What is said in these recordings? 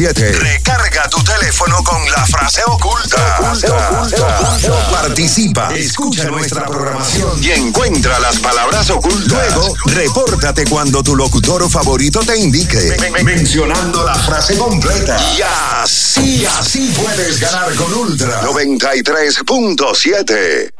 93.7. Recarga tu teléfono con la frase oculta. Participa, escucha nuestra programación y encuentra las palabras ocultas. Luego, repórtate cuando tu locutor favorito te indique, mencionando la frase completa. Y así, así puedes ganar con Ultra 93.7.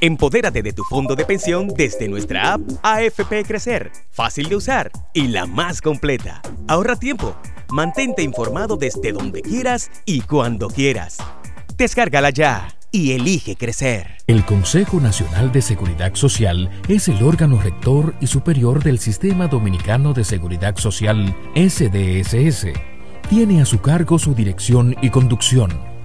Empodérate de tu fondo de pensión desde nuestra app AFP Crecer. Fácil de usar y la más completa. Ahorra tiempo. Mantente informado desde donde quieras y cuando quieras. Descárgala ya y elige crecer. El Consejo Nacional de Seguridad Social es el órgano rector y superior del Sistema Dominicano de Seguridad Social, SDSS. Tiene a su cargo su dirección y conducción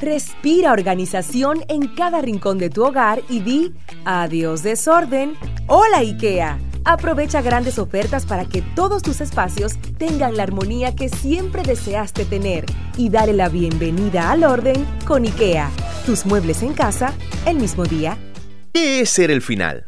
Respira organización en cada rincón de tu hogar y di adiós desorden. Hola IKEA. Aprovecha grandes ofertas para que todos tus espacios tengan la armonía que siempre deseaste tener y dale la bienvenida al orden con IKEA. Tus muebles en casa el mismo día. ¿Qué es ser el final?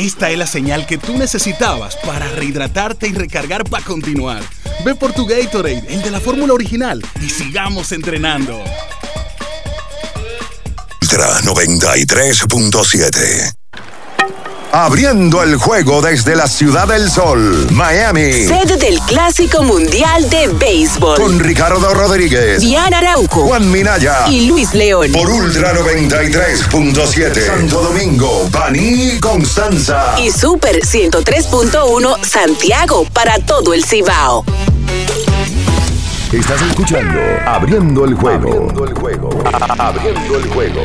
Esta es la señal que tú necesitabas para rehidratarte y recargar para continuar. Ve por tu Gatorade, el de la fórmula original, y sigamos entrenando. Ultra 93.7. Abriendo el juego desde la Ciudad del Sol, Miami. Sede del Clásico Mundial de Béisbol. Con Ricardo Rodríguez, Diana Araujo, Juan Minaya y Luis León. Por Ultra 93.7. Santo Domingo, Baní, Constanza. Y Super 103.1 Santiago para todo el Cibao. Estás escuchando Abriendo el juego. Abriendo el juego. Abriendo el juego.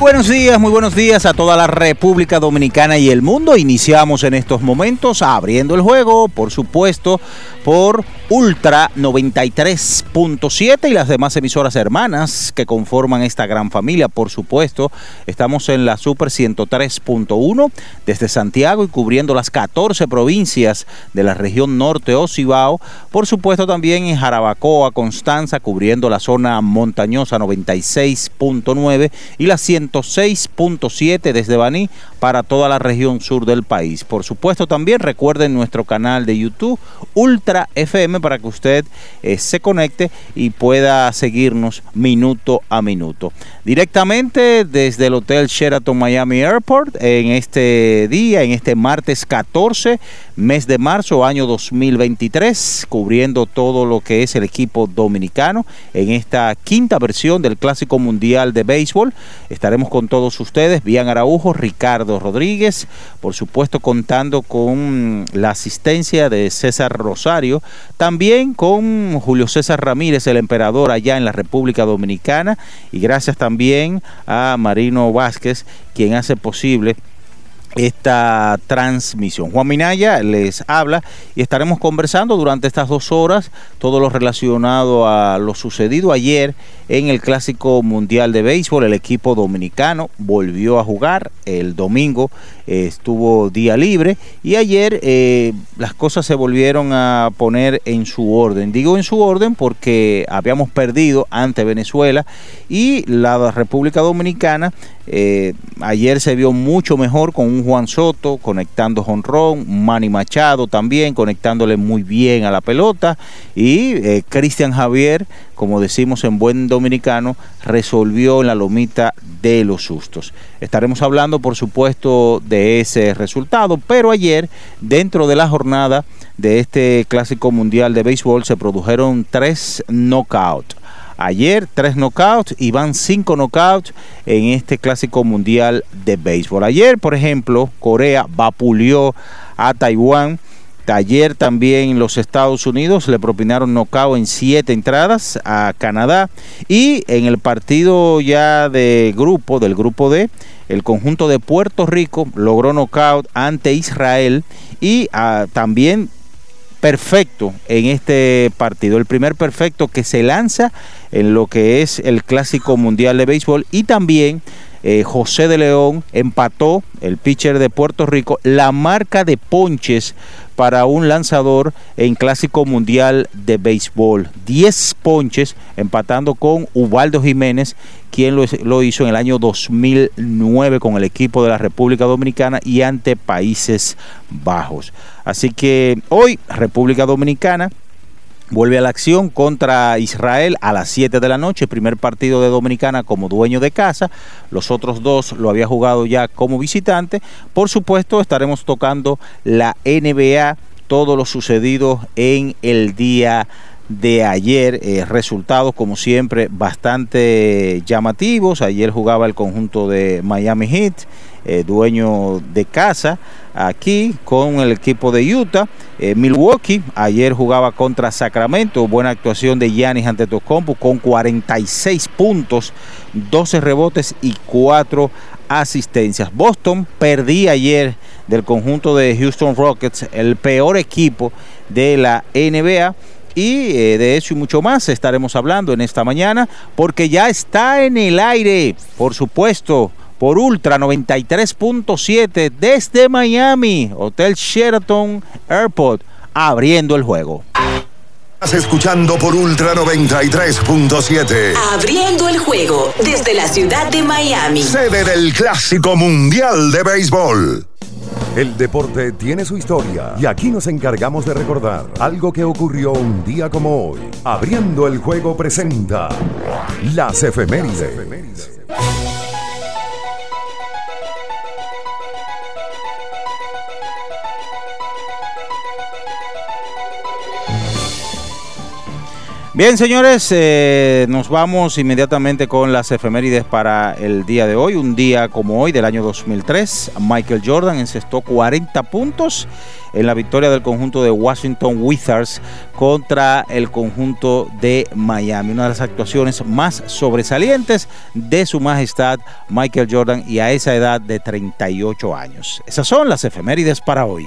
Buenos días, muy buenos días a toda la República Dominicana y el mundo. Iniciamos en estos momentos abriendo el juego, por supuesto, por Ultra 93.7 y las demás emisoras hermanas que conforman esta gran familia, por supuesto. Estamos en la Super 103.1 desde Santiago y cubriendo las 14 provincias de la región norte o Cibao. Por supuesto también en Jarabacoa, Constanza, cubriendo la zona montañosa 96.9 y la 106.7 desde Baní para toda la región sur del país. Por supuesto, también recuerden nuestro canal de YouTube Ultra FM para que usted eh, se conecte y pueda seguirnos minuto a minuto. Directamente desde el Hotel Sheraton Miami Airport en este día, en este martes 14, mes de marzo, año 2023, cubriendo todo lo que es el equipo dominicano en esta quinta versión del Clásico Mundial de Béisbol. Estaremos con todos ustedes, Bian Araujo, Ricardo Rodríguez, por supuesto contando con la asistencia de César Rosario, también con Julio César Ramírez, el emperador allá en la República Dominicana, y gracias también a Marino Vázquez, quien hace posible esta transmisión. Juan Minaya les habla y estaremos conversando durante estas dos horas todo lo relacionado a lo sucedido ayer en el Clásico Mundial de Béisbol. El equipo dominicano volvió a jugar el domingo, eh, estuvo día libre y ayer eh, las cosas se volvieron a poner en su orden. Digo en su orden porque habíamos perdido ante Venezuela y la República Dominicana eh, ayer se vio mucho mejor con un Juan Soto conectando jonrón, Manny Machado también conectándole muy bien a la pelota y Cristian Javier, como decimos en buen dominicano, resolvió la lomita de los sustos. Estaremos hablando, por supuesto, de ese resultado, pero ayer, dentro de la jornada de este Clásico Mundial de Béisbol, se produjeron tres knockouts. Ayer tres knockouts y van cinco knockouts en este clásico mundial de béisbol. Ayer, por ejemplo, Corea vapuleó a Taiwán. Ayer también los Estados Unidos le propinaron knockout en siete entradas a Canadá. Y en el partido ya de grupo, del grupo D, el conjunto de Puerto Rico logró knockout ante Israel. Y ah, también perfecto en este partido. El primer perfecto que se lanza en lo que es el Clásico Mundial de Béisbol y también eh, José de León empató, el pitcher de Puerto Rico, la marca de ponches para un lanzador en Clásico Mundial de Béisbol. 10 ponches empatando con Ubaldo Jiménez, quien lo, lo, hizo en el año 2009 con el equipo de la República Dominicana y ante Países Bajos. Así que hoy República Dominicana vuelve a la acción contra Israel a las 7 de la noche, primer partido de Dominicana como dueño de casa, los otros dos lo había jugado ya como visitante. Por supuesto estaremos tocando la NBA, todo lo sucedido en el día de ayer, eh, resultados como siempre bastante llamativos, ayer jugaba el conjunto de Miami Heat, eh, dueño de casa, aquí con el equipo de Utah. Eh, Milwaukee ayer jugaba contra Sacramento, buena actuación de Giannis Antetokounmpo con 46 puntos, 12 rebotes y 4 asistencias. Boston perdía ayer del conjunto de Houston Rockets, el peor equipo de la NBA. Y eh, de eso y mucho más estaremos hablando en esta mañana porque ya está en el aire, por supuesto, por Ultra 93.7 desde Miami, Hotel Sheraton Airport, abriendo el juego. Estás escuchando por Ultra 93.7. Abriendo el juego desde la ciudad de Miami. Sede del Clásico Mundial de Béisbol. El deporte tiene su historia y aquí nos encargamos de recordar algo que ocurrió un día como hoy. Abriendo el juego presenta las efemérides. Bien, señores, eh, nos vamos inmediatamente con las efemérides para el día de hoy. Un día como hoy, del año 2003, Michael Jordan encestó 40 puntos en la victoria del conjunto de Washington Wizards contra el conjunto de Miami. Una de las actuaciones más sobresalientes de su majestad Michael Jordan y a esa edad de 38 años. Esas son las efemérides para hoy.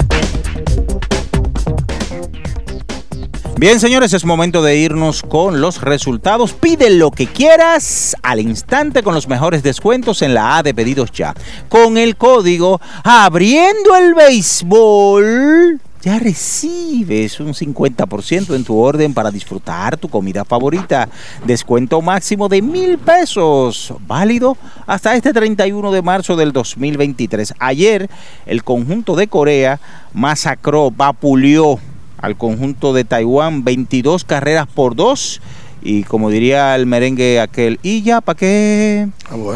Bien, señores, es momento de irnos con los resultados. Pide lo que quieras al instante con los mejores descuentos en la A de pedidos ya. Con el código abriendo el béisbol ya recibes un 50% en tu orden para disfrutar tu comida favorita. Descuento máximo de mil pesos, válido hasta este 31 de marzo del 2023. Ayer el conjunto de Corea masacró, vapuleó al conjunto de Taiwán 22 carreras por 2 y como diría el merengue aquel, ¿y ya para qué?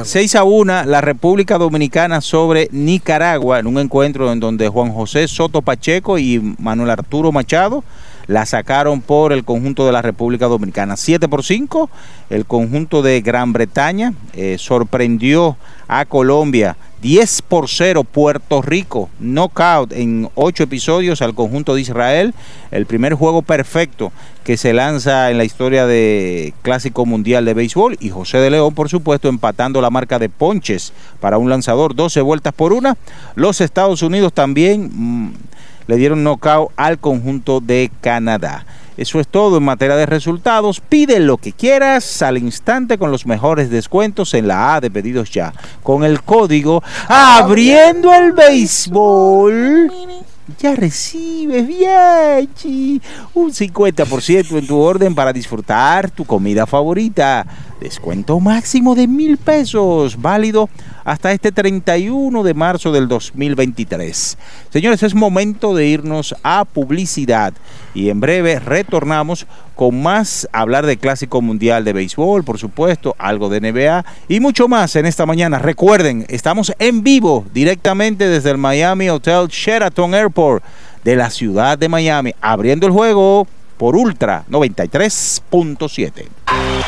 6 ah, a 1 la República Dominicana sobre Nicaragua en un encuentro en donde Juan José Soto Pacheco y Manuel Arturo Machado la sacaron por el conjunto de la República Dominicana. 7 por 5, el conjunto de Gran Bretaña eh, sorprendió a Colombia 10 por 0 Puerto Rico, knockout en 8 episodios al conjunto de Israel, el primer juego perfecto que se lanza en la historia de Clásico Mundial de Béisbol y José de León, por supuesto, empatando la marca de ponches para un lanzador, 12 vueltas por una. Los Estados Unidos también mm, le dieron knockout al conjunto de Canadá. Eso es todo en materia de resultados. Pide lo que quieras al instante con los mejores descuentos en la A de pedidos ya. Con el código Abriendo el Béisbol ya recibes bien un 50% en tu orden para disfrutar tu comida favorita. Descuento máximo de mil pesos, válido hasta este 31 de marzo del 2023. Señores, es momento de irnos a publicidad y en breve retornamos con más, hablar de Clásico Mundial de Béisbol, por supuesto, algo de NBA y mucho más en esta mañana. Recuerden, estamos en vivo directamente desde el Miami Hotel Sheraton Airport de la ciudad de Miami, abriendo el juego por Ultra 93.7.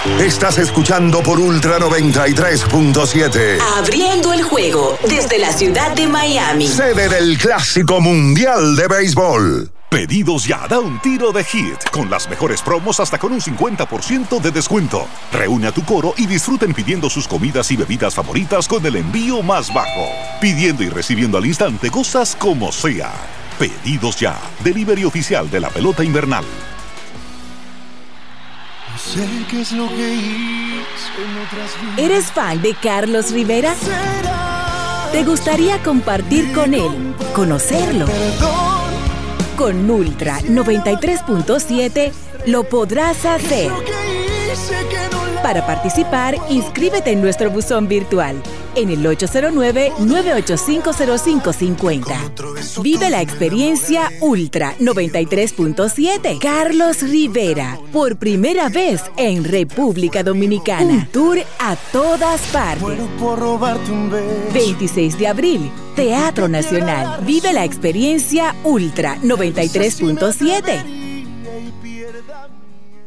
Estás escuchando por Ultra 93.7. Abriendo el juego desde la ciudad de Miami. Sede del Clásico Mundial de Béisbol. Pedidos ya, da un tiro de hit, con las mejores promos hasta con un 50% de descuento. Reúne a tu coro y disfruten pidiendo sus comidas y bebidas favoritas con el envío más bajo. Pidiendo y recibiendo al instante cosas como sea. Pedidos ya, delivery oficial de la pelota invernal. ¿Eres fan de Carlos Rivera? ¿Te gustaría compartir con él, conocerlo? Con Ultra 93.7 lo podrás hacer. Para participar, inscríbete en nuestro buzón virtual en el 809-9850550. Vive la experiencia Ultra 93.7. Carlos Rivera, por primera vez en República Dominicana. Un tour a todas partes. 26 de abril, Teatro Nacional. Vive la experiencia Ultra 93.7.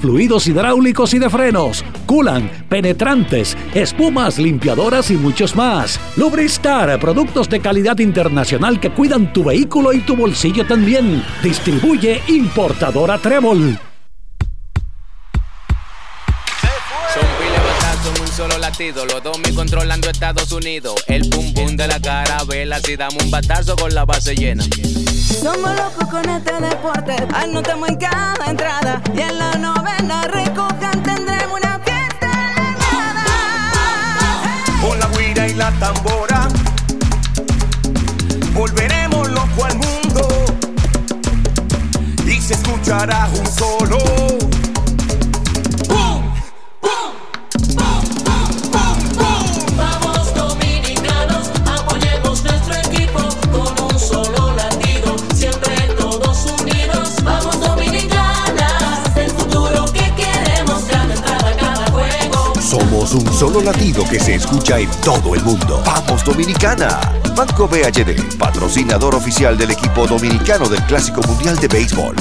fluidos hidráulicos y de frenos, culan, penetrantes, espumas, limpiadoras y muchos más. Lubristar, productos de calidad internacional que cuidan tu vehículo y tu bolsillo también. Distribuye importadora Trébol. Solo latido. Los dos mil controlando Estados Unidos. El pum pum de la carabela. Si damos un batazo con la base llena. Somos locos con este deporte. Anotamos en cada entrada. Y en la novena recojan tendremos una fiesta Con la guira y la tambora. Volveremos loco al mundo. Y se escuchará un solo. Somos un solo latido que se escucha en todo el mundo. Vamos Dominicana. Banco BHD, patrocinador oficial del equipo dominicano del Clásico Mundial de Béisbol.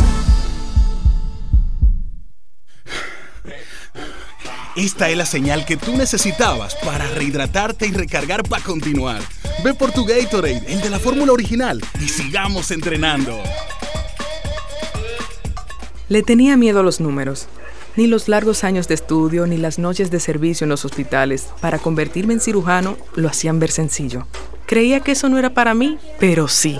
Esta es la señal que tú necesitabas para rehidratarte y recargar para continuar. Ve por tu Gatorade, el de la fórmula original, y sigamos entrenando. Le tenía miedo a los números. Ni los largos años de estudio ni las noches de servicio en los hospitales para convertirme en cirujano lo hacían ver sencillo. Creía que eso no era para mí, pero sí.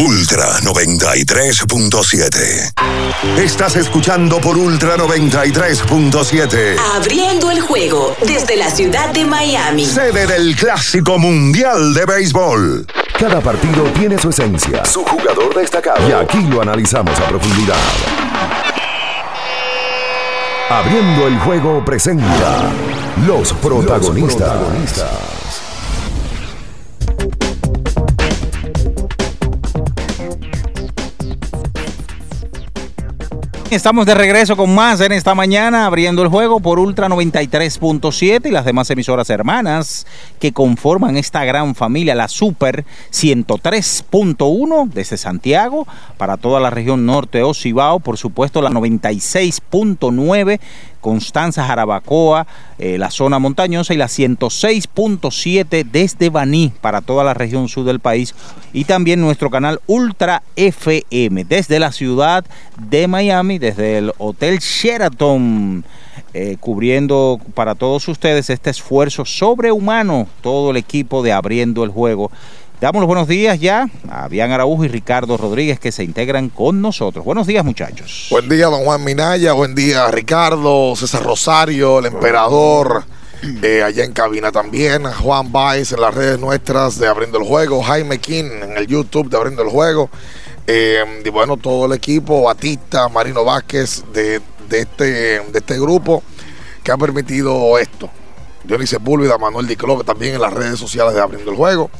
Ultra 93.7. Estás escuchando por Ultra 93.7. Abriendo el juego desde la ciudad de Miami. Sede del Clásico Mundial de Béisbol. Cada partido tiene su esencia, su jugador destacado. Y aquí lo analizamos a profundidad. Abriendo el juego presenta los protagonistas. Estamos de regreso con más en esta mañana, abriendo el juego por Ultra 93.7 y las demás emisoras hermanas que conforman esta gran familia, la Super 103.1 desde Santiago para toda la región norte o Cibao, por supuesto la 96.9 Constanza, Jarabacoa, eh, la zona montañosa y la 106.7 desde Baní para toda la región sur del país y también nuestro canal Ultra FM desde la ciudad de Miami, desde el Hotel Sheraton. eh, cubriendo para todos ustedes este esfuerzo sobrehumano, todo el equipo de Abriendo el Juego. Damos los buenos días ya a Bian Araújo y Ricardo Rodríguez que se integran con nosotros. Buenos días muchachos. Buen día, don Juan Minaya. Buen día, Ricardo, César Rosario, el emperador. eh, allá en cabina también. Juan Baez en las redes nuestras de Abriendo el Juego. Jaime King en el YouTube de Abriendo el Juego. eh, y bueno, todo el equipo, Batista, Marino Vázquez de, de este, de este grupo que ha permitido esto. Dionisio Púlveda, Manuel Diclo, también en las redes sociales de Abriendo el Juego.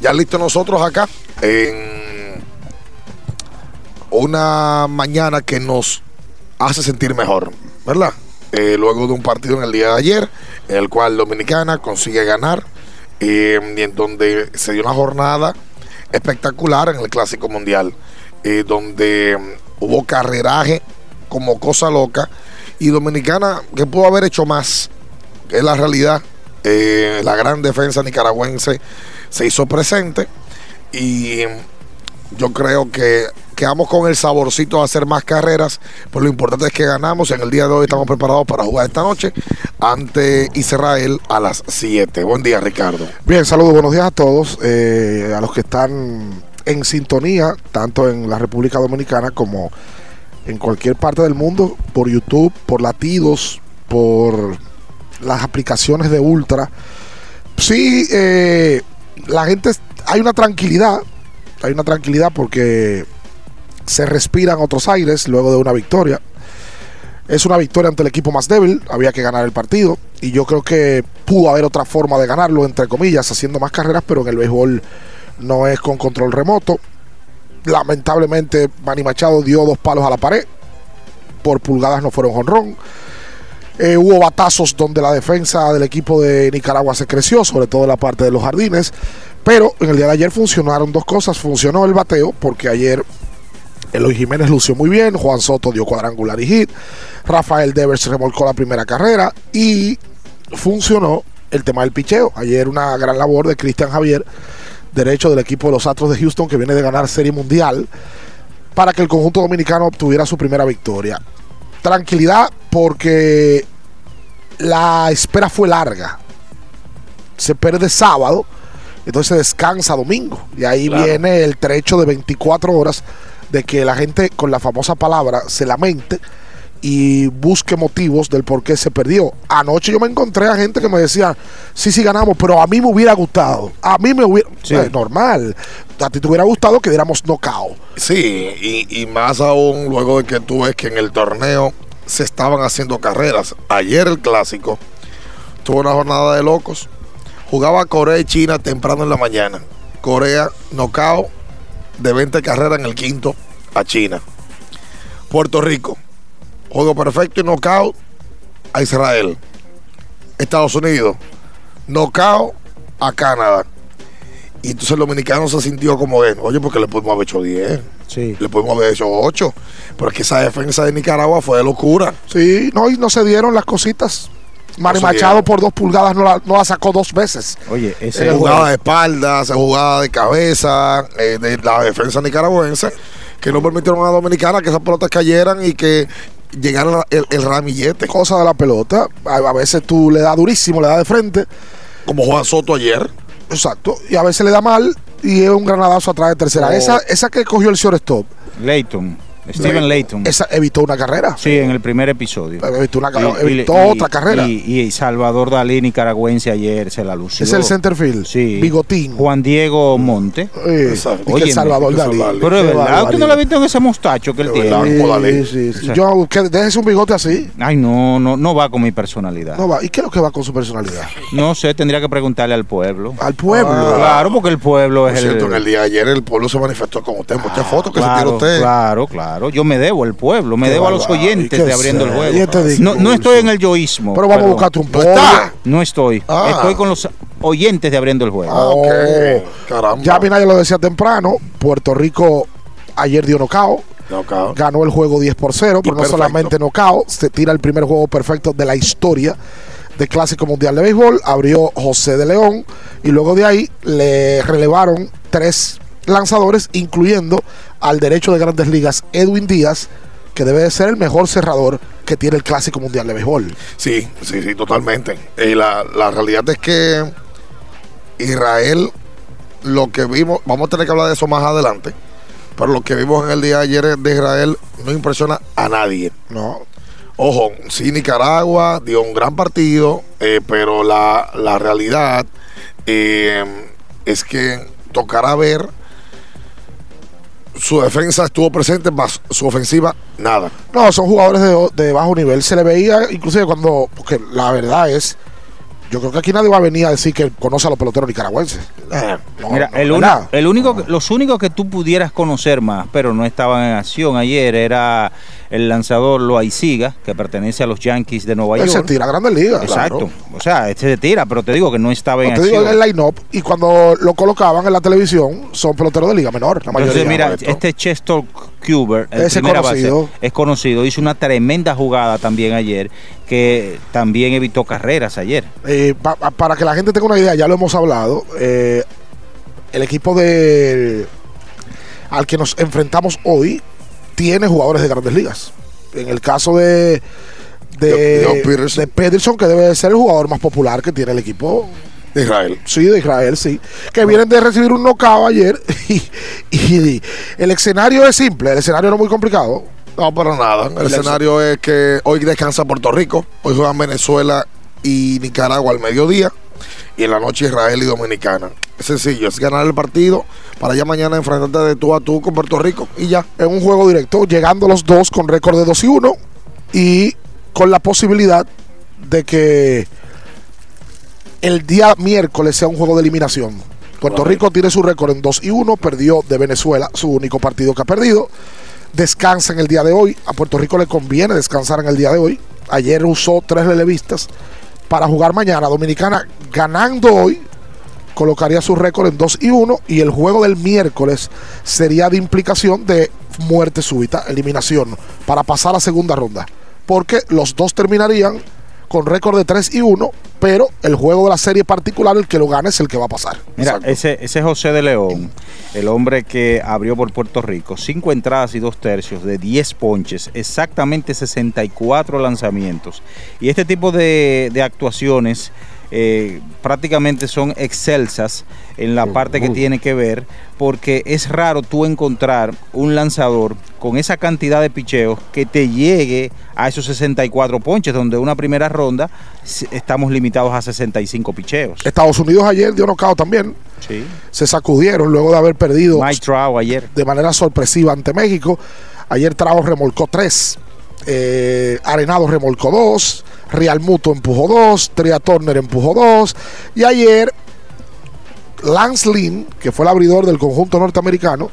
Ya listo nosotros acá en una mañana que nos hace sentir mejor, ¿verdad? Eh, luego de un partido en el día de ayer, en el cual Dominicana consigue ganar, eh, y en donde se dio una jornada espectacular en el Clásico Mundial, eh, donde mm, hubo carreraje como cosa loca Y Dominicana, que pudo haber hecho más, es la realidad. La gran defensa nicaragüense se hizo presente y yo creo que quedamos con el saborcito de hacer más carreras, pero lo importante es que ganamos. En el día de hoy estamos preparados para jugar esta noche ante Israel a las 7. Buen día, Ricardo. Bien, saludos, buenos días a todos, eh, a los que están en sintonía, tanto en la República Dominicana como en cualquier parte del mundo, por YouTube, por latidos, por las aplicaciones de Ultra. Sí, eh, la gente, hay una tranquilidad, hay una tranquilidad porque se respiran otros aires luego de una victoria. Es una victoria ante el equipo más débil, había que ganar el partido y yo creo que pudo haber otra forma de ganarlo, entre comillas, haciendo más carreras, pero en el béisbol no es con control remoto. Lamentablemente, Manny Machado dio dos palos a la pared, por pulgadas no fueron jonrón. Eh, hubo batazos donde la defensa del equipo de Nicaragua se creció, sobre todo en la parte de los jardines. Pero en el día de ayer funcionaron dos cosas. Funcionó el bateo, porque ayer Eloy Jiménez lució muy bien, Juan Soto dio cuadrangular y hit, Rafael Devers remolcó la primera carrera y funcionó el tema del picheo. Ayer una gran labor de Cristian Javier, derecho del equipo de los Astros de Houston, que viene de ganar Serie Mundial, para que el conjunto dominicano obtuviera su primera victoria. Tranquilidad porque la espera fue larga. Se pierde sábado, entonces se descansa domingo. Y ahí Claro. viene el trecho de 24 horas de que la gente con la famosa palabra se lamente y busque motivos del por qué se perdió. Anoche yo me encontré a gente que me decía, sí, sí ganamos, pero a mí me hubiera gustado. A mí me hubiera... Eh, normal. A ti te hubiera gustado que diéramos knockout. Sí, y, y más aún luego de que tú ves que en el torneo se estaban haciendo carreras. Ayer el clásico tuvo una jornada de locos. Jugaba Corea y China temprano en la mañana. Corea knockout de 20 carreras en el quinto a China. Puerto Rico, juego perfecto y knockout a Israel. Estados Unidos, knockout a Canadá. Y entonces el dominicano se sintió como de, oye, porque le podemos haber hecho 10. Le podemos haber hecho 8. Pero es que esa defensa de Nicaragua fue de locura. Sí, no, y no se dieron las cositas. Se Machado dieron. por dos pulgadas no la, no la sacó dos veces. Oye, Se jugaba de espalda, se jugaba de cabeza, eh, de la defensa nicaragüense, que no permitieron a la Dominicana que esas pelotas cayeran y que llegara el, el ramillete. Cosa de la pelota. A, a veces tú le das durísimo, le das de frente. Como Juan Soto ayer. Exacto. Y a veces le da mal y es un granadazo atrás de tercera. Oh. Esa, esa que cogió el shortstop. Leighton, Steven Leighton. Esa evitó una carrera. Sí, en el primer episodio. Evitó, una, Y- evitó y- otra carrera. Y, y Salvador Dalí, nicaragüense, ayer se la lució. es el centerfield. Sí. Bigotín. Juan Diego Monte. Eh, y que el Salvador Dalí. Pero es Qué verdad, ¿usted no barbaridad. visto en ese mostacho que él tiene? Sí, sí, sí. Yo, que déjese un bigote así. Ay, no, no, no va con mi personalidad. No va. ¿Y qué es lo que va con su personalidad? No sé, tendría que preguntarle al pueblo. Al pueblo. Ah. claro, porque el pueblo Por es cierto, en el. el día de ayer el pueblo se manifestó con usted. Muchas fotos que se tiró usted. claro, claro. Yo me debo al pueblo, me debo a los oyentes ¿Y qué de abriendo el juego. Este no, no estoy en el yoísmo. Pero vamos a buscarte un ¿No podio. está? No estoy. Ah. Estoy con los oyentes de abriendo el juego. Oh. Ok, caramba. Ya Minaya lo decía temprano. Puerto Rico ayer dio nocao. Knockout. Ganó el juego 10 por 0, pero no solamente nocao, se tira el primer juego perfecto de la historia de Clásico Mundial de Béisbol. Abrió José de León y luego de ahí le relevaron tres lanzadores, incluyendo al derecho de Grandes Ligas Edwin Díaz, que debe de ser el mejor cerrador que tiene el Clásico Mundial de Béisbol. Sí, sí, sí, totalmente. Y la, la realidad es que Israel, lo que vimos, vamos a tener que hablar de eso más adelante, pero lo que vimos en el día de ayer de Israel no impresiona a nadie. No. Ojo, sí, Nicaragua dio un gran partido, eh, pero la, la realidad eh, es que tocará ver. Su defensa estuvo presente, más su ofensiva, nada. No, son jugadores de, bajo nivel. Se le veía, inclusive cuando, porque la verdad es, Yo creo que aquí nadie va a venir a decir que conoce a los peloteros nicaragüenses. Eh, no, Mira, no, el, único, el único, que- los únicos que tú pudieras conocer más, pero no estaban en acción ayer, era el lanzador Loaiziga, que pertenece a los Yankees de Nueva Él York. se tira a Grandes Ligas, Exacto. claro. O sea, este se tira, pero te digo que no estaba en No te digo acción. el line-up y cuando lo colocaban en la televisión son peloteros de liga menor, la mayoría. Entonces, mira, este Chester Cuber, el Ese primera conocido. base, es conocido, hizo una tremenda jugada también ayer, que también evitó carreras ayer. Eh, pa- pa- para que la gente tenga una idea, ya lo hemos hablado, eh, el equipo de al que nos enfrentamos hoy tiene jugadores de grandes ligas. En el caso de de, John Peterson. de Peterson, que debe de ser el jugador más popular que tiene el equipo. De Israel. Sí, de Israel, sí. Que vienen de recibir un knockout ayer. Y, y el escenario es simple, el escenario no es muy complicado. No, para nada. El escenario es que hoy descansa Puerto Rico, hoy juegan Venezuela y Nicaragua al mediodía, y en la noche Israel y Dominicana. Es sencillo, es ganar el partido para ya mañana enfrentarte de tú a tú con Puerto Rico y ya. en un juego directo, llegando los dos con récord de 2 y 1 y con la posibilidad de que el día miércoles sea un juego de eliminación. Puerto Rico tiene su récord en 2 y 1, perdió de Venezuela, su único partido que ha perdido. Descansa en el día de hoy. A Puerto Rico le conviene descansar en el día de hoy. Ayer usó tres relevistas para jugar mañana. Dominicana ganando hoy colocaría su récord en 2 y 1 y el juego del miércoles sería de implicación de muerte súbita, eliminación, para pasar a segunda ronda. Porque los dos terminarían con récord de 3 y 1, pero el juego de la serie particular, el que lo gane es el que va a pasar. Mira, ese, ese José de León, el hombre que abrió por Puerto Rico, cinco entradas y dos tercios de 10 ponches, exactamente 64 lanzamientos. Y este tipo de, de actuaciones eh, prácticamente son excelsas en la parte que tiene que ver, porque es raro tú encontrar un lanzador con esa cantidad de picheos que te llegue a esos 64 ponches, donde una primera ronda estamos limitados a 65 picheos. Estados Unidos ayer dio knockout también. Sí. Se sacudieron luego de haber perdido Mike Trout ayer. de manera sorpresiva ante México. Ayer Travo remolcó tres. Eh, Arenado remolcó dos. Real Muto empujó dos. Tria Turner empujó dos. Y ayer Lance Lynn, que fue el abridor del conjunto norteamericano,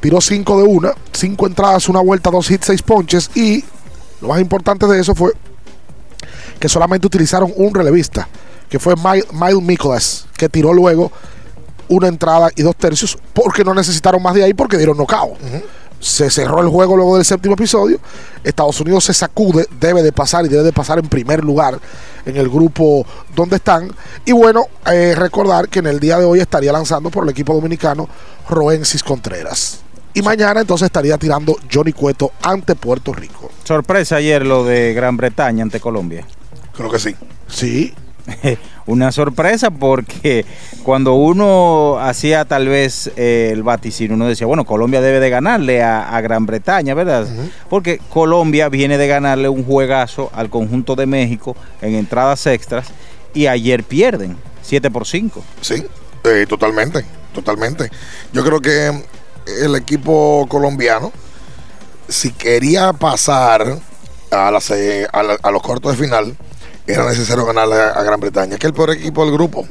tiró cinco de una. Cinco entradas, una vuelta, dos hits, seis ponches. Y lo más importante de eso fue que solamente utilizaron un relevista, que fue Miles Nicholas, que tiró luego una entrada y dos tercios, porque no necesitaron más de ahí porque dieron knockout. Se cerró el juego luego del séptimo episodio. Estados Unidos se sacude, debe de pasar y debe de pasar en primer lugar en el grupo donde están. Y bueno, eh, recordar que en el día de hoy estaría lanzando por el equipo dominicano Roensis Contreras. Y mañana entonces estaría tirando Johnny Cueto ante Puerto Rico. Sorpresa ayer lo de Gran Bretaña ante Colombia. Creo que sí. Sí. Una sorpresa porque cuando uno hacía tal vez eh, el vaticinio, uno decía, bueno, Colombia debe de ganarle a, a Gran Bretaña, ¿verdad? Porque Colombia viene de ganarle un juegazo al conjunto de México en entradas extras y ayer pierden 7 por 5. Sí, eh, totalmente, totalmente. Yo creo que el equipo colombiano, si quería pasar a, las, a, la- a los cuartos de final, era necesario ganarle a, a Gran Bretaña, que el peor equipo del grupo.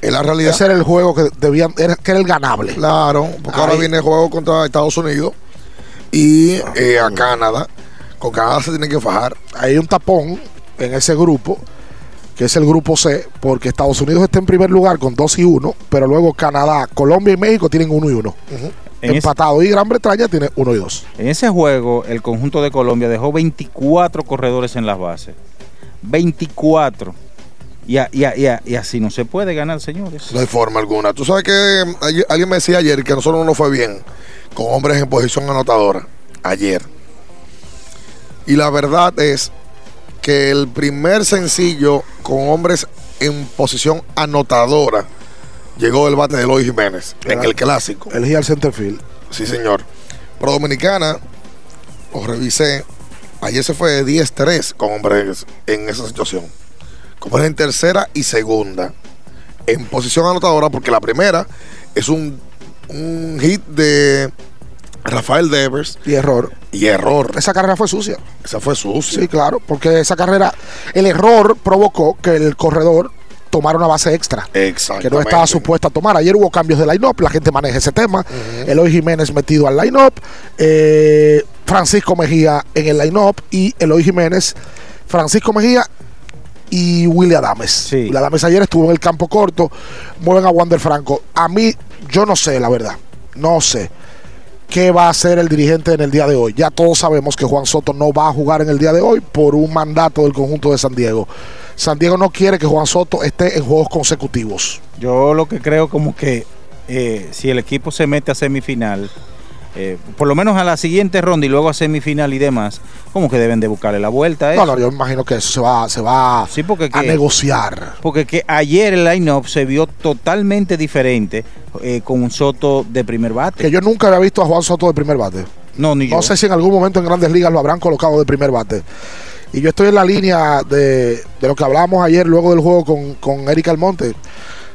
Es la realidad. Ese era el juego que debían, era, que era el ganable. Claro, porque ahora viene el juego contra Estados Unidos y eh, a Canadá. Con Canadá se tiene que fajar. Hay un tapón en ese grupo, que es el grupo C, porque Estados Unidos está en primer lugar con 2 y 1, pero luego Canadá, Colombia y México tienen 1 y 1. En ese- Empatado y Gran Bretaña tiene 1 y 2. En ese juego, el conjunto de Colombia dejó 24 corredores en las bases. 24. Y, a- y a- y a- y así no se puede ganar, señores. No hay forma alguna. Tú sabes que ayer- alguien me decía ayer que a nosotros no nos fue bien con hombres en posición anotadora. Ayer. Y la verdad es que el primer sencillo con hombres en posición anotadora llegó del bate de Eloy Jiménez en el clásico. El al centerfield. Sí, señor. Pro Dominicana, os revisé, ayer se fue de 10-3 con hombres en esa situación. Como en tercera y segunda. En posición anotadora, porque la primera es un, un hit de Rafael Devers. Y error. Y error. Esa carrera fue sucia. Esa fue sucia. Sí, claro, porque esa carrera, el error provocó que el corredor tomar una base extra. Exacto. Que no estaba supuesta a tomar. Ayer hubo cambios de line-up, la gente maneja ese tema. Eloy Jiménez metido al line-up. eh, Francisco Mejía en el line-up. Y Eloy Jiménez, Francisco Mejía y Willy Adames. Willy Adames ayer estuvo en el campo corto. Mueven a Wander Franco. A mí, yo no sé, la verdad. No sé qué va a hacer el dirigente en el día de hoy. Ya todos sabemos que Juan Soto no va a jugar en el día de hoy por un mandato del conjunto de San Diego. San Diego no quiere que Juan Soto esté en juegos consecutivos. Yo lo que creo como que eh, si el equipo se mete a semifinal, eh, por lo menos a la siguiente ronda y luego a semifinal y demás, como que deben de buscarle la vuelta a No, eso. no, yo imagino que eso se va, se va porque a que- negociar. Porque que ayer el line-up se vio totalmente diferente eh, con un Soto de primer bate. Que yo nunca había visto a Juan Soto de primer bate. No, ni No yo. sé si en algún momento en grandes ligas lo habrán colocado de primer bate. Y yo estoy en la línea de, de lo que hablábamos ayer luego del juego con, con Eric Almonte.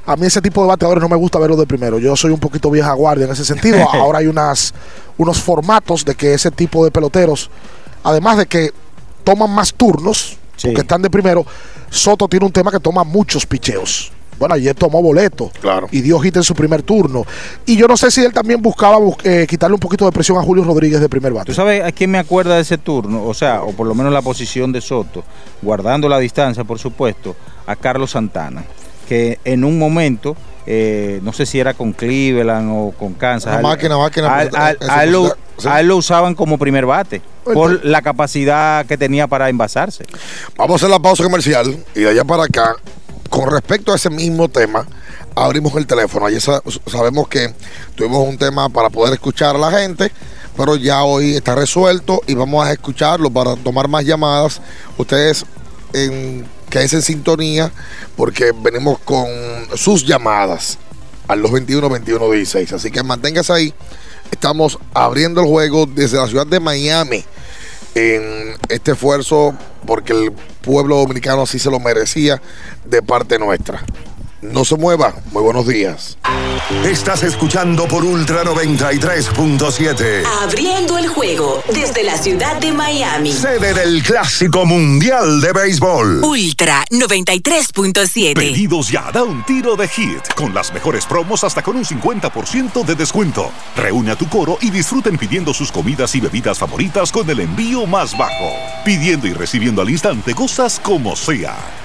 A mí ese tipo de bateadores no me gusta verlos de primero. Yo soy un poquito vieja guardia en ese sentido. Ahora hay unas, unos formatos de que ese tipo de peloteros, además de que toman más turnos, porque están de primero, Soto tiene un tema que toma muchos picheos. Bueno, ayer tomó boleto Claro. y dio hit en su primer turno. Y yo no sé si él también buscaba bus- eh, quitarle un poquito de presión a Julio Rodríguez de primer bate. ¿Tú sabes a quién me acuerda de ese turno? O sea, o por lo menos la posición de Soto, guardando la distancia, por supuesto, a Carlos Santana, que en un momento, eh, no sé si era con Cleveland o con Kansas, Una a él- máquina, máquina, a él- a él- eso a él lo- sí. A él lo usaban como primer bate, por la capacidad que tenía para envasarse. Vamos a hacer la pausa comercial y de allá para acá, con respecto a ese mismo tema, abrimos el teléfono. Ayer sa- sabemos que tuvimos un tema para poder escuchar a la gente, pero ya hoy está resuelto y vamos a escucharlo para tomar más llamadas. Ustedes en, en sintonía porque venimos con sus llamadas al 221 21 16. Así que manténgase ahí. Estamos abriendo el juego desde la ciudad de Miami en este esfuerzo porque el pueblo dominicano así se lo merecía de parte nuestra. No se mueva. Muy buenos días. Estás escuchando por Ultra 93.7. Abriendo el juego desde la ciudad de Miami. Sede del Clásico Mundial de Béisbol. Ultra 93.7. Pedidos ya, da un tiro de hit, con las mejores promos hasta con un 50% de descuento. Reúne a tu coro y disfruten pidiendo sus comidas y bebidas favoritas con el envío más bajo. Pidiendo y recibiendo al instante cosas como sea.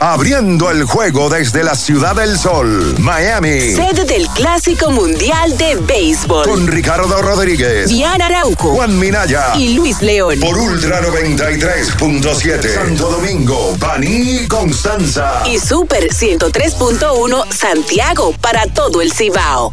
Abriendo el juego desde la Ciudad del Sol, Miami. Sede del Clásico Mundial de Béisbol. Con Ricardo Rodríguez, Diana Arauco, Juan Minaya y Luis León. Por Ultra 93.7. Santo Domingo, Baní, Constanza. Y Super 103.1 Santiago para todo el Cibao.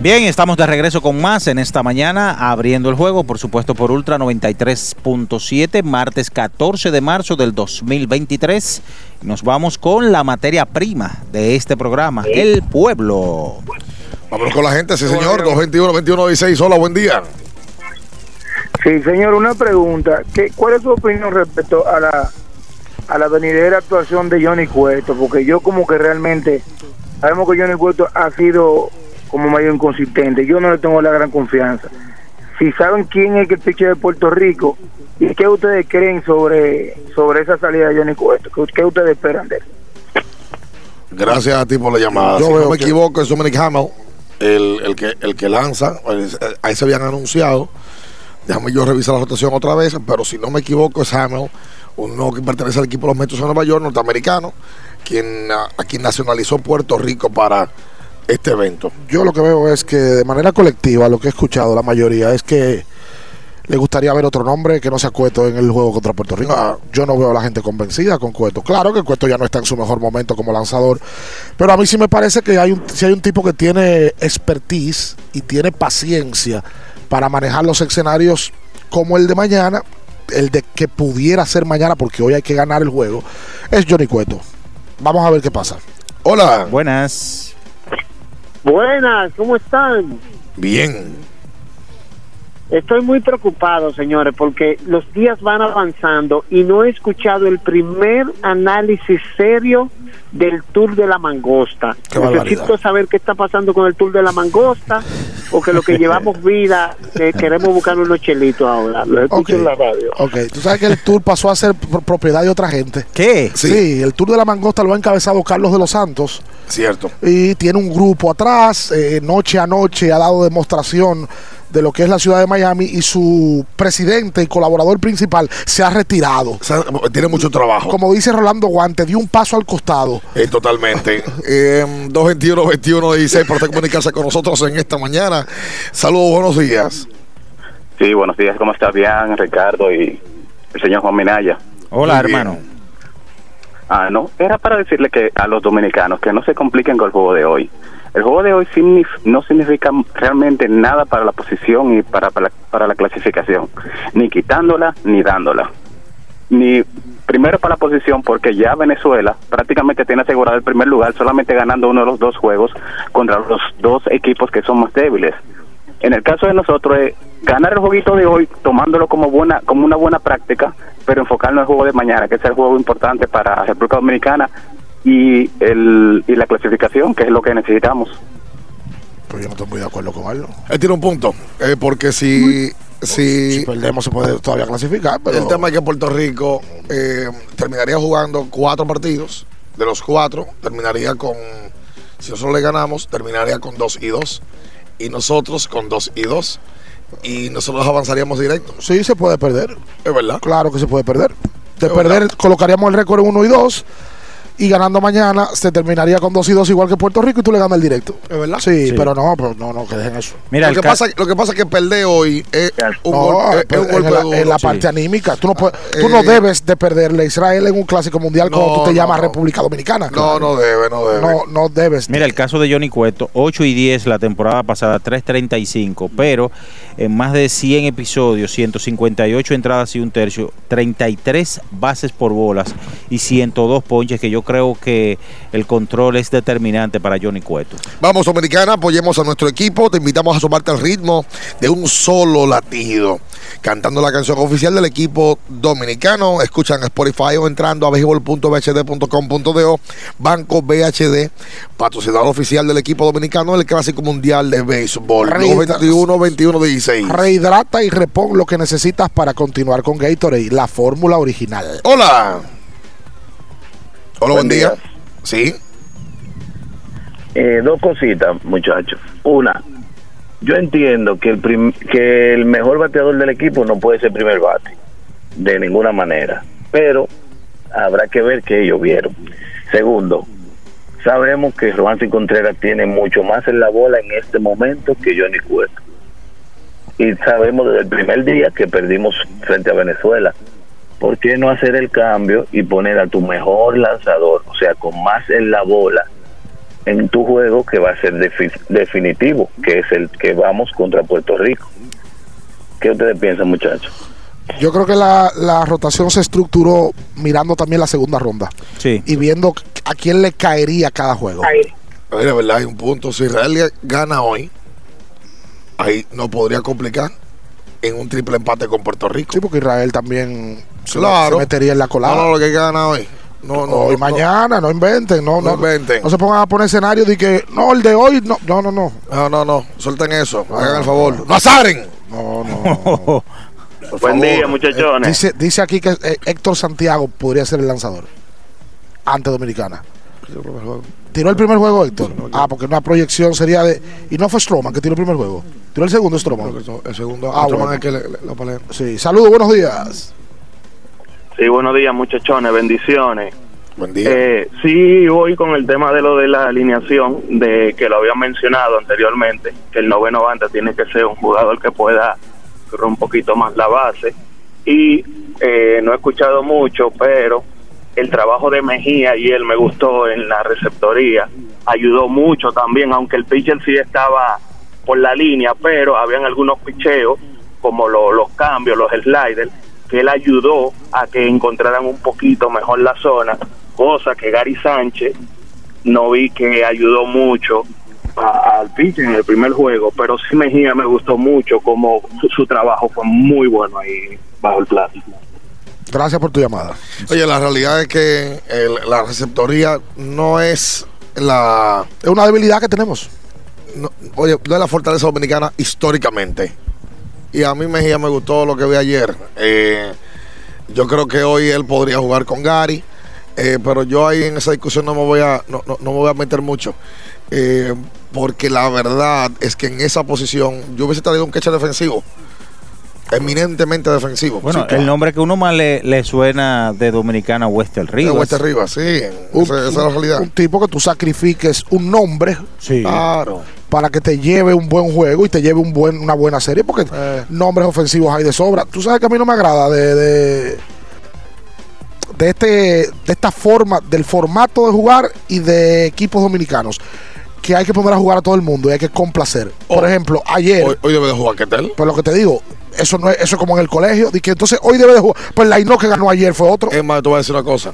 Bien, estamos de regreso con más en esta mañana, abriendo el juego, por supuesto, por Ultra 93.7, martes 14 de marzo del 2023. Nos vamos con la materia prima de este programa, el pueblo. Vamos con la gente, sí señor, 221-2116. Hola, buen día. Sí, señor, una pregunta. ¿Qué, ¿Cuál es su opinión respecto a la, a la venidera actuación de Johnny Cueto? Porque yo como que realmente, sabemos que Johnny Cueto ha sido como medio inconsistente. Yo no le tengo la gran confianza. Si saben quién es el pitcher de Puerto Rico y qué ustedes creen sobre, sobre esa salida de Johnny Cueto, ¿qué, ustedes esperan de él? Gracias a ti por la llamada. Yo si veo no me que- equivoco, es Dominic Hamill, el, el, que, el que lanza. Ahí se habían anunciado. Déjame yo revisar la rotación otra vez, pero si no me equivoco, es Hamill, uno que pertenece al equipo de los Metros de Nueva York, norteamericano, quien, a, a quien nacionalizó Puerto Rico para este evento. Yo lo que veo es que de manera colectiva, lo que he escuchado la mayoría es que le gustaría ver otro nombre que no sea Cueto en el juego contra Puerto Rico. Ah, Yo no veo a la gente convencida con Cueto. Claro que Cueto ya no está en su mejor momento como lanzador, pero a mí sí me parece que hay un, si hay un tipo que tiene expertise y tiene paciencia para manejar los escenarios como el de mañana, el de que pudiera ser mañana, porque hoy hay que ganar el juego, es Johnny Cueto. Vamos a ver qué pasa. Hola. Buenas. Buenas, ¿cómo están? Bien. Estoy muy preocupado, señores, porque los días van avanzando y no he escuchado el primer análisis serio del Tour de la Mangosta. Qué Necesito barbaridad. saber qué está pasando con el Tour de la Mangosta, porque lo que llevamos vida, eh, queremos buscar unos chelitos ahora. Lo escucho Ok. en la radio. Ok, tú sabes que el tour pasó a ser pro- propiedad de otra gente. ¿Qué? Sí. el tour de la mangosta lo ha encabezado Carlos de los Santos. Cierto. Y tiene un grupo atrás, eh, noche a noche ha dado demostración de lo que es la ciudad de Miami y su presidente y colaborador principal se ha retirado. tiene mucho trabajo. Como dice Rolando Guante, dio un paso al costado. Eh, totalmente. Eh, 221-2116 para usted comunicarse con nosotros en esta mañana. Saludos, buenos días. Sí, buenos días, ¿cómo estás? Bien, Ricardo y el señor Juan Minaya. Hola, Muy bien. Ah, no, era para decirle que a los dominicanos que no se compliquen con el juego de hoy. El juego de hoy no significa realmente nada para la posición y para, para, la, para la clasificación, ni quitándola ni dándola. Ni Primero para la posición, porque ya Venezuela prácticamente tiene asegurado el primer lugar, solamente ganando uno de los dos juegos contra los dos equipos que son más débiles. En el caso de nosotros es ganar el jueguito de hoy, tomándolo como buena, como una buena práctica, pero enfocarnos en el juego de mañana, que es el juego importante para República Dominicana y el y la clasificación, que es lo que necesitamos. Pues yo no estoy muy de acuerdo con él. Él tiene un punto, eh, porque si, si, Si perdemos se puede todavía clasificar, pero... El tema es que Puerto Rico eh, terminaría jugando cuatro partidos. De los cuatro, terminaría con. Si nosotros le ganamos, terminaría con dos y dos. Y nosotros con dos y dos. Y nosotros avanzaríamos directo. Sí, se puede perder. Es verdad. Claro que se puede perder. De Es perder, verdad. colocaríamos el récord en 1 y 2. Y ganando mañana, se terminaría con 2 y 2 igual que Puerto Rico y tú le ganas el directo. ¿Es verdad? Sí, Sí. pero no, pero no, no, que dejen eso. lo, que pasa, lo que pasa es que perder hoy es un No, golpe, es pero un golpe en la, duro. en la Sí. parte anímica. Tú no, puedes- tú Eh, no debes de perderle a Israel en un clásico mundial No, cuando tú te llamas no. República Dominicana. No, no debe, no debe. No, no debes. Mira, el caso de Johnny Cueto, 8 y 10 la temporada pasada, 3.35, pero en más de 100 episodios, 158 entradas y un tercio, 33 bases por bolas y 102 ponches, que yo creo que el control es determinante para Johnny Cueto. Vamos, Dominicana, apoyemos a nuestro equipo. Te invitamos a sumarte al ritmo de un solo latido. Cantando la canción oficial del equipo dominicano. Escuchan Spotify o entrando a béisbol.bhd.com.do. Banco BHD, patrocinador oficial del equipo dominicano del Clásico Mundial de Béisbol. Rey- 21 21 16 Rehidrata y repon lo que necesitas para continuar con Gatorade, la fórmula original. Hola. Hola, buen, Buen día. día. Sí. Eh, dos cositas, muchachos. Una, yo entiendo que el, prim- que el mejor bateador del equipo no puede ser primer bate, de ninguna manera, pero habrá que ver que ellos vieron. Segundo, sabemos que Romansi Contreras tiene mucho más en la bola en este momento que Johnny Cueto. Y sabemos desde el primer día que perdimos frente a Venezuela. ¿Por qué no hacer el cambio y poner a tu mejor lanzador, o sea, con más en la bola, en tu juego que va a ser defi- definitivo, que es el que vamos contra Puerto Rico? ¿Qué ustedes piensan, muchachos? Yo creo que la, la rotación se estructuró mirando también la segunda ronda Sí. y viendo a quién le caería cada juego. Mira, verdad, hay un punto. Si Israel gana hoy, ahí no podría complicar en un triple empate con Puerto Rico. Sí, porque Israel también se, Claro. se metería en la colada. No, no, lo que gana hoy. No, no, hoy no. mañana, no inventen, no, No no, inventen. No se pongan a poner escenarios de que no, el de hoy, no, no, no, no. No, no, no. Suelten eso. Hagan el favor. ¡No azaren! No, no. Por Buen favor. día, muchachones. Dice, dice aquí que eh, Héctor Santiago podría ser el lanzador ante Dominicana. ¿Tiró el primer juego Héctor? Ah, porque una proyección sería de. Y no fue Stroman que tiró el primer juego. Tiró el segundo Stroman. El segundo, Ah, bueno. es que le, le- lo. Sí, saludos, buenos días. Sí, buenos días, muchachones, bendiciones. Buen día. Eh, sí, voy con el tema de lo de la alineación, de que lo habían mencionado anteriormente, que el noveno banda tiene que ser un jugador que pueda correr un poquito más la base. Y eh, no he escuchado mucho, pero el trabajo de Mejía y él me gustó en la receptoría. Ayudó mucho también, aunque el pitcher sí estaba por la línea, pero habían algunos picheos, como lo- los cambios, los sliders, que él ayudó a que encontraran un poquito mejor la zona, cosa que Gary Sánchez no vi que ayudó mucho al pitcher en el primer juego, pero sí Mejía me gustó mucho como su, su trabajo fue muy bueno ahí bajo el plato. Gracias por tu llamada. Oye, la realidad es que la receptoría no es la. Es una debilidad que tenemos. oye, no es la fortaleza dominicana históricamente. Y a mí Mejía me gustó lo que vi ayer. Eh, yo creo que hoy él podría jugar con Gary. eh, pero yo ahí en esa discusión no me voy a, no, no- no voy a meter mucho. Eh, porque la verdad es que en esa posición yo hubiese traído un catcher defensivo. Eminentemente defensivo. Bueno, Sí, claro. el nombre que uno más le, le suena de Dominicana, Wester Rivas. De Wester Rivas, sí. Un, esa, esa es la realidad. un tipo que tú sacrifiques un nombre Sí. Claro. para que te lleve un buen juego y te lleve un buen, una buena serie, porque Eh. nombres ofensivos hay de sobra. Tú sabes que a mí no me agrada de, de, de este, de esta forma, del formato de jugar y de equipos dominicanos, que hay que poner a jugar a todo el mundo y hay que complacer. Por ejemplo, ayer, Hoy, hoy debe de jugar Ketel. pues lo que te digo, Eso no es, eso es como en el colegio. De que entonces hoy debe de jugar. Pues la no que ganó ayer fue otro. Es más, te voy a decir una cosa.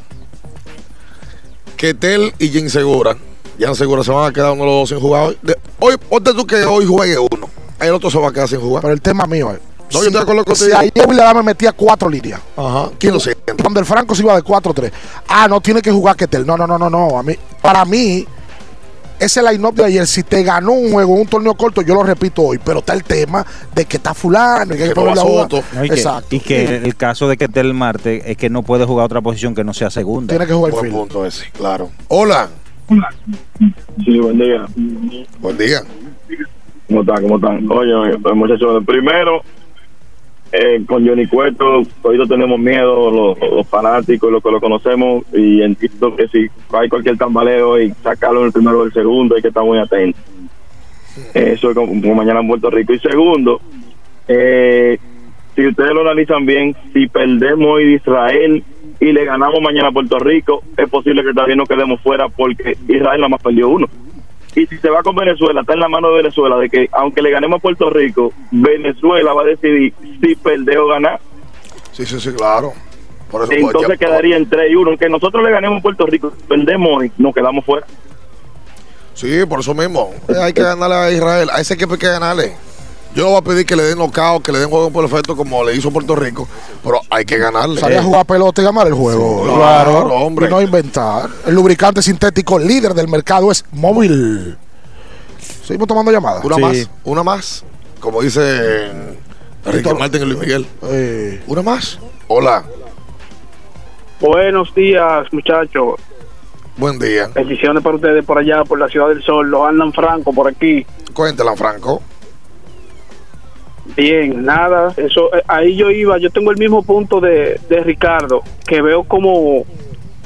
Ketel y Jim Segura. Jan Segura se van a quedar uno de los dos sin jugar hoy. De- hoy, ponte tú que hoy juegue uno. El otro se va a quedar sin jugar. Pero el tema mío es. No, yo estoy de acuerdo Si ayer me metía cuatro líneas. Ajá. ¿Quién lo siente? Donde el Franco se iba de 4-3. Ah, no tiene que jugar Ketel. No, no, no, no, no. A mí, para mí, ese line-up de ayer, si te ganó un juego, un torneo corto, yo lo repito hoy. Pero está el tema de que está fulano y que hay que Que no ponerle va a jugar. Soto. No, y, que, Exacto. y que el caso de que esté el martes es que no puede jugar otra posición que no sea segunda. Tiene que jugar Buen field. punto ese, claro. Hola. Sí, buen día. Buen día. ¿Cómo están? ¿Cómo están? Oye, oye, muchachos, primero, eh, con Johnny Cueto, todos tenemos miedo, los, los fanáticos, los que lo conocemos, y entiendo que si hay cualquier tambaleo y sacarlo en el primero o el segundo, hay que estar muy atentos. Eso es como, como mañana en Puerto Rico. Y segundo, eh, si ustedes lo analizan bien, si perdemos hoy Israel y le ganamos mañana a Puerto Rico, es posible que también nos quedemos fuera porque Israel nada más perdió uno. Y si se va con Venezuela, está en la mano de Venezuela de que aunque le ganemos a Puerto Rico, Venezuela va a decidir si perder o ganar. Sí, sí, sí, claro. Por eso Entonces ya- quedaría en 3 y 1. Aunque nosotros le ganemos a Puerto Rico, perdemos hoy, nos quedamos fuera. Sí, por eso mismo. Hay que ganarle a Israel. A ese equipo hay que ganarle. Yo no voy a pedir que le den knockout, que le den juego perfecto como le hizo Puerto Rico, pero hay que ganarle. Salir a jugar pelota y ganar el juego. Sí, claro, hombre. Y no inventar. El lubricante sintético líder del mercado es móvil. Seguimos tomando llamadas. Una más, una más. Como dice Enrique Martín y Luis Miguel. Eh, Una más. Hola, Buenos días, muchachos. buen día. Bendiciones para ustedes por allá, por la Ciudad del Sol. Los andan franco por aquí. Cuéntela, Franco. Bien, nada, eso eh, ahí yo iba, yo tengo el mismo punto de, de Ricardo, que veo como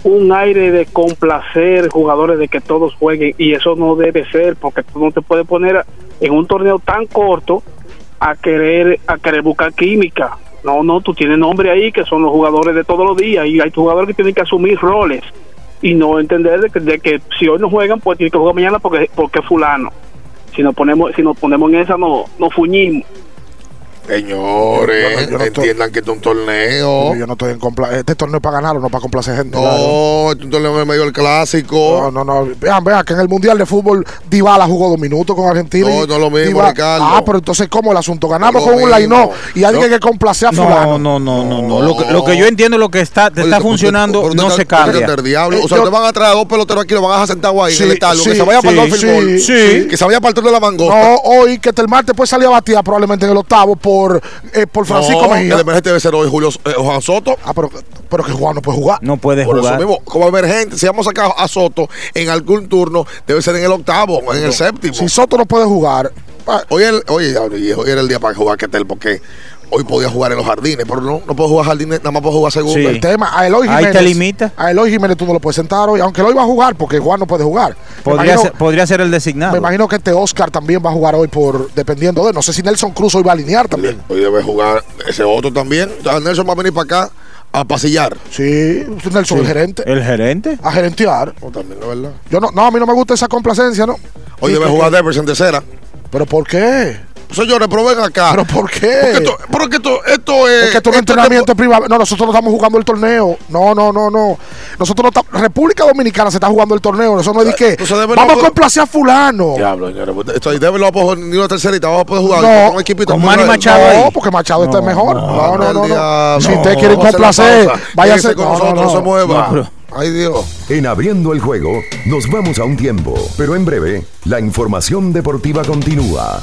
un aire de complacer jugadores de que todos jueguen y eso no debe ser porque tú no te puedes poner en un torneo tan corto a querer a querer buscar química. No, no, tú tienes nombre ahí que son los jugadores de todos los días y hay jugadores que tienen que asumir roles y no entender de que, de que si hoy no juegan pues tienen que jugar mañana porque porque fulano. Si nos ponemos si nos ponemos en esa no no fuñimos. Señores, Yo no- yo no estoy- entiendan que esto es un torneo. yo no estoy en compla Este torneo es para ganarlo, no para complacer gente. No, esto es un torneo en medio del clásico. No, no, no. Vean, vean que en el Mundial de Fútbol Dybala jugó dos minutos con Argentina. No, y no es lo mismo, Dybala- Ricardo. Ah, pero entonces, ¿cómo el asunto? Ganamos No con un line mismo. y alguien No. que complace a No, fulano. no, no, no, no. Lo, que, lo que yo entiendo es lo que está, te Oye, está pero funcionando usted- no usted- se cambia. el diablo. Eh, o sea, yo- te van a traer a dos peloteros aquí y lo van a dejar sentado ahí Sí, en el estadio. sí, que se vaya para el sí, sí. Que se vaya para el de la mangosta. No, hoy que el martes puede salir a batir probablemente en el octavo por, eh, por Francisco No, Mejía. El emergente debe ser hoy Julio eh, Juan Soto. Ah, pero, pero que Juan no puede jugar. No puede Por jugar. eso mismo, como emergente, si vamos a sacar a Soto en algún turno, debe ser en el octavo, en el séptimo. Si Soto no puede jugar, ah, Hoy, el, oye, y hoy era el día para jugar Ketel, porque hoy podía jugar en los jardines, pero no, no puedo jugar jardines, nada más puedo jugar segundo. Sí. el tema, a Eloy Ahí Jiménez. te limita. A Eloy Jiménez tú no lo puedes sentar hoy, aunque Eloy va a jugar, porque Juan no puede jugar. Podría, imagino- ser, podría ser el designado. Me imagino que este Oscar también va a jugar hoy por dependiendo de. No sé si Nelson Cruz hoy va a alinear también. Hoy debe jugar ese otro también. Entonces, Nelson va a venir para acá a pasillar. Sí, Nelson, el gerente. ¿El gerente? A gerentear. No, también, la verdad. Yo no, no, a mí no me gusta esa complacencia, ¿no? Hoy Sí, debe jugar Devers en tercera. ¿Pero por qué? Señores, pero ven acá. ¿Pero por qué? Porque esto, porque esto, esto es. Es que esto es un entrenamiento privado. No, nosotros no estamos jugando el torneo. No, no, no, no. Nosotros no estamos. República Dominicana se está jugando el torneo. Eso no es de debe Vamos no- a complacer a Fulano. Diablo, señores. pues, Esto ahí a poder ni una tercerita. Vamos a poder jugar. No, con un equipito con Manny. Machado ahí. No, porque Machado está mejor. No, no, no. no. Si hacer la complacer, váyase con no, no, nosotros, no, no. se mueva. No, Ay, Dios. En Abriendo el Juego nos vamos a un tiempo, pero en breve la información deportiva continúa.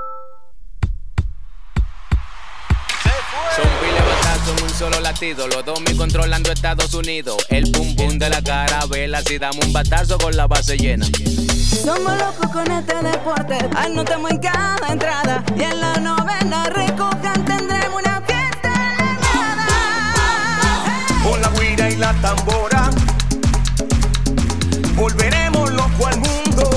Solo latido. Los dos me controlando Estados Unidos. El pum pum de la carabela. Si damos un batazo con la base llena. Somos locos con este deporte. Anotamos en cada entrada. Y en la novena recojan tendremos una fiesta Con la guira y la tambora. Volveremos loco al mundo.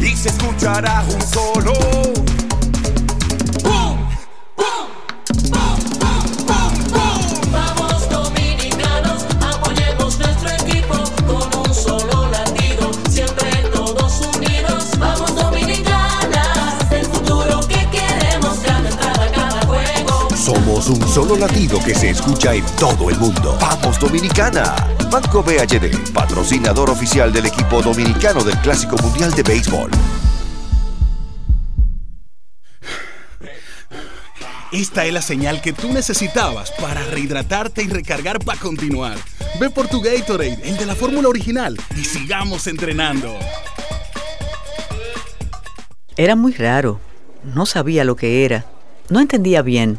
Y se escuchará un solo. Somos un solo latido que se escucha en todo el mundo. Vamos Dominicana. Banco BHD, patrocinador oficial del equipo dominicano del Clásico Mundial de Béisbol. Esta es la señal que tú necesitabas para rehidratarte y recargar para continuar. Ve por tu Gatorade, el de la fórmula original, y sigamos entrenando. Era muy raro. No sabía lo que era. No entendía bien.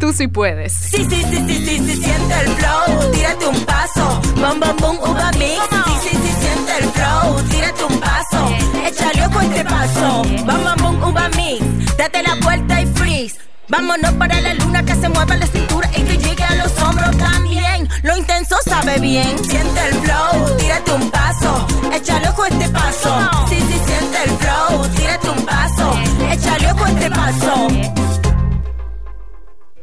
tú sí puedes. Sí, sí, sí, sí, sí, sí, siente el flow. Tírate un paso. Bum, bum, bum, uva mix. Sí, sí, sí, siente el flow. Tírate un paso. Échale ojo este paso. Bum, bum, bum, uva mix. Date la vuelta y freeze. Vámonos para la luna que se mueva la cintura y que llegue a los hombros también. Lo intenso sabe bien. Siente el flow. Tírate un paso. Échale ojo este paso. Sí, sí, siente el flow. Tírate un paso. Échale ojo este paso.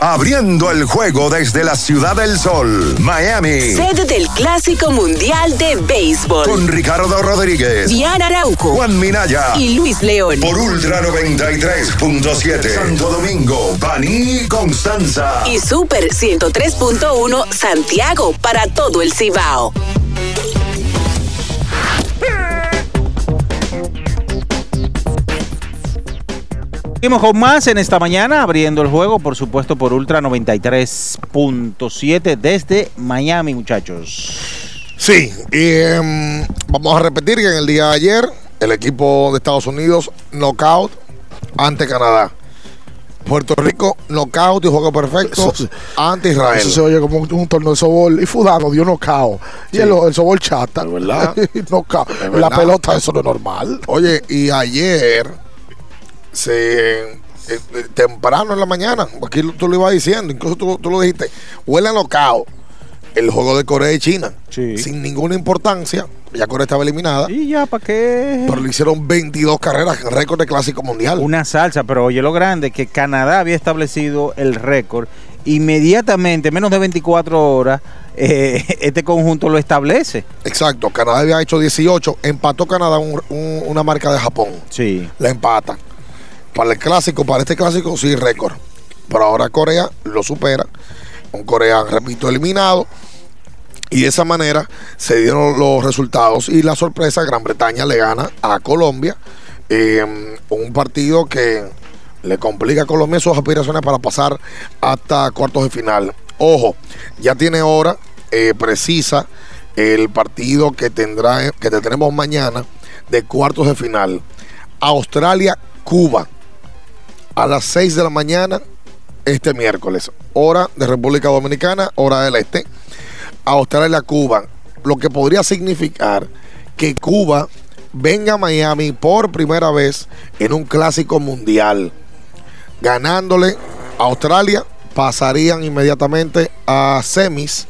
Abriendo el juego desde la Ciudad del Sol, Miami. Sede del Clásico Mundial de Béisbol. Con Ricardo Rodríguez, Diana Araujo, Juan Minaya y Luis León. Por Ultra 93.7. Santo Domingo, Baní, Constanza. Y Super 103.1 Santiago para todo el Cibao. Seguimos con más en esta mañana, abriendo el juego, por supuesto, por Ultra 93.7 desde Miami, muchachos. Sí, y em, vamos a repetir que en el día de ayer el equipo de Estados Unidos knockout ante Canadá. Puerto Rico knockout y juego perfecto ante Israel. Eso se oye como un, un torneo de sobol. Y Fudano dio knockout. Y el, el sobol chata, ¿Verdad? knockout. Es La verdad. pelota, eso no es normal. Oye, y ayer, se, eh, eh, temprano en la mañana, aquí tú lo ibas diciendo, incluso tú, tú lo dijiste, huele a knockout el juego de Corea y China. Sin ninguna importancia, ya Corea estaba eliminada. Y ya, ¿para qué? Pero le hicieron 22 carreras, récord de clásico mundial. Una salsa, pero oye lo grande, que Canadá había establecido el récord. Inmediatamente, menos de 24 horas, eh, este conjunto lo establece. Exacto, Canadá había hecho 18, empató Canadá un- un- una marca de Japón. Sí. La empata. Para el clásico, para este clásico, sí, récord. Pero ahora Corea lo supera. Un Corea, repito, eliminado. Y de esa manera se dieron los resultados. Y la sorpresa, Gran Bretaña le gana a Colombia. eh, un partido que le complica a Colombia sus aspiraciones para pasar hasta cuartos de final. Ojo, ya tiene hora eh, precisa el partido que tendrá que tenemos mañana de cuartos de final. Australia, Cuba. A las 6 de la mañana este miércoles. Hora de República Dominicana, hora del este. Australia, Cuba. Lo que podría significar que Cuba venga a Miami por primera vez en un clásico mundial. Ganándole a Australia, pasarían inmediatamente a semis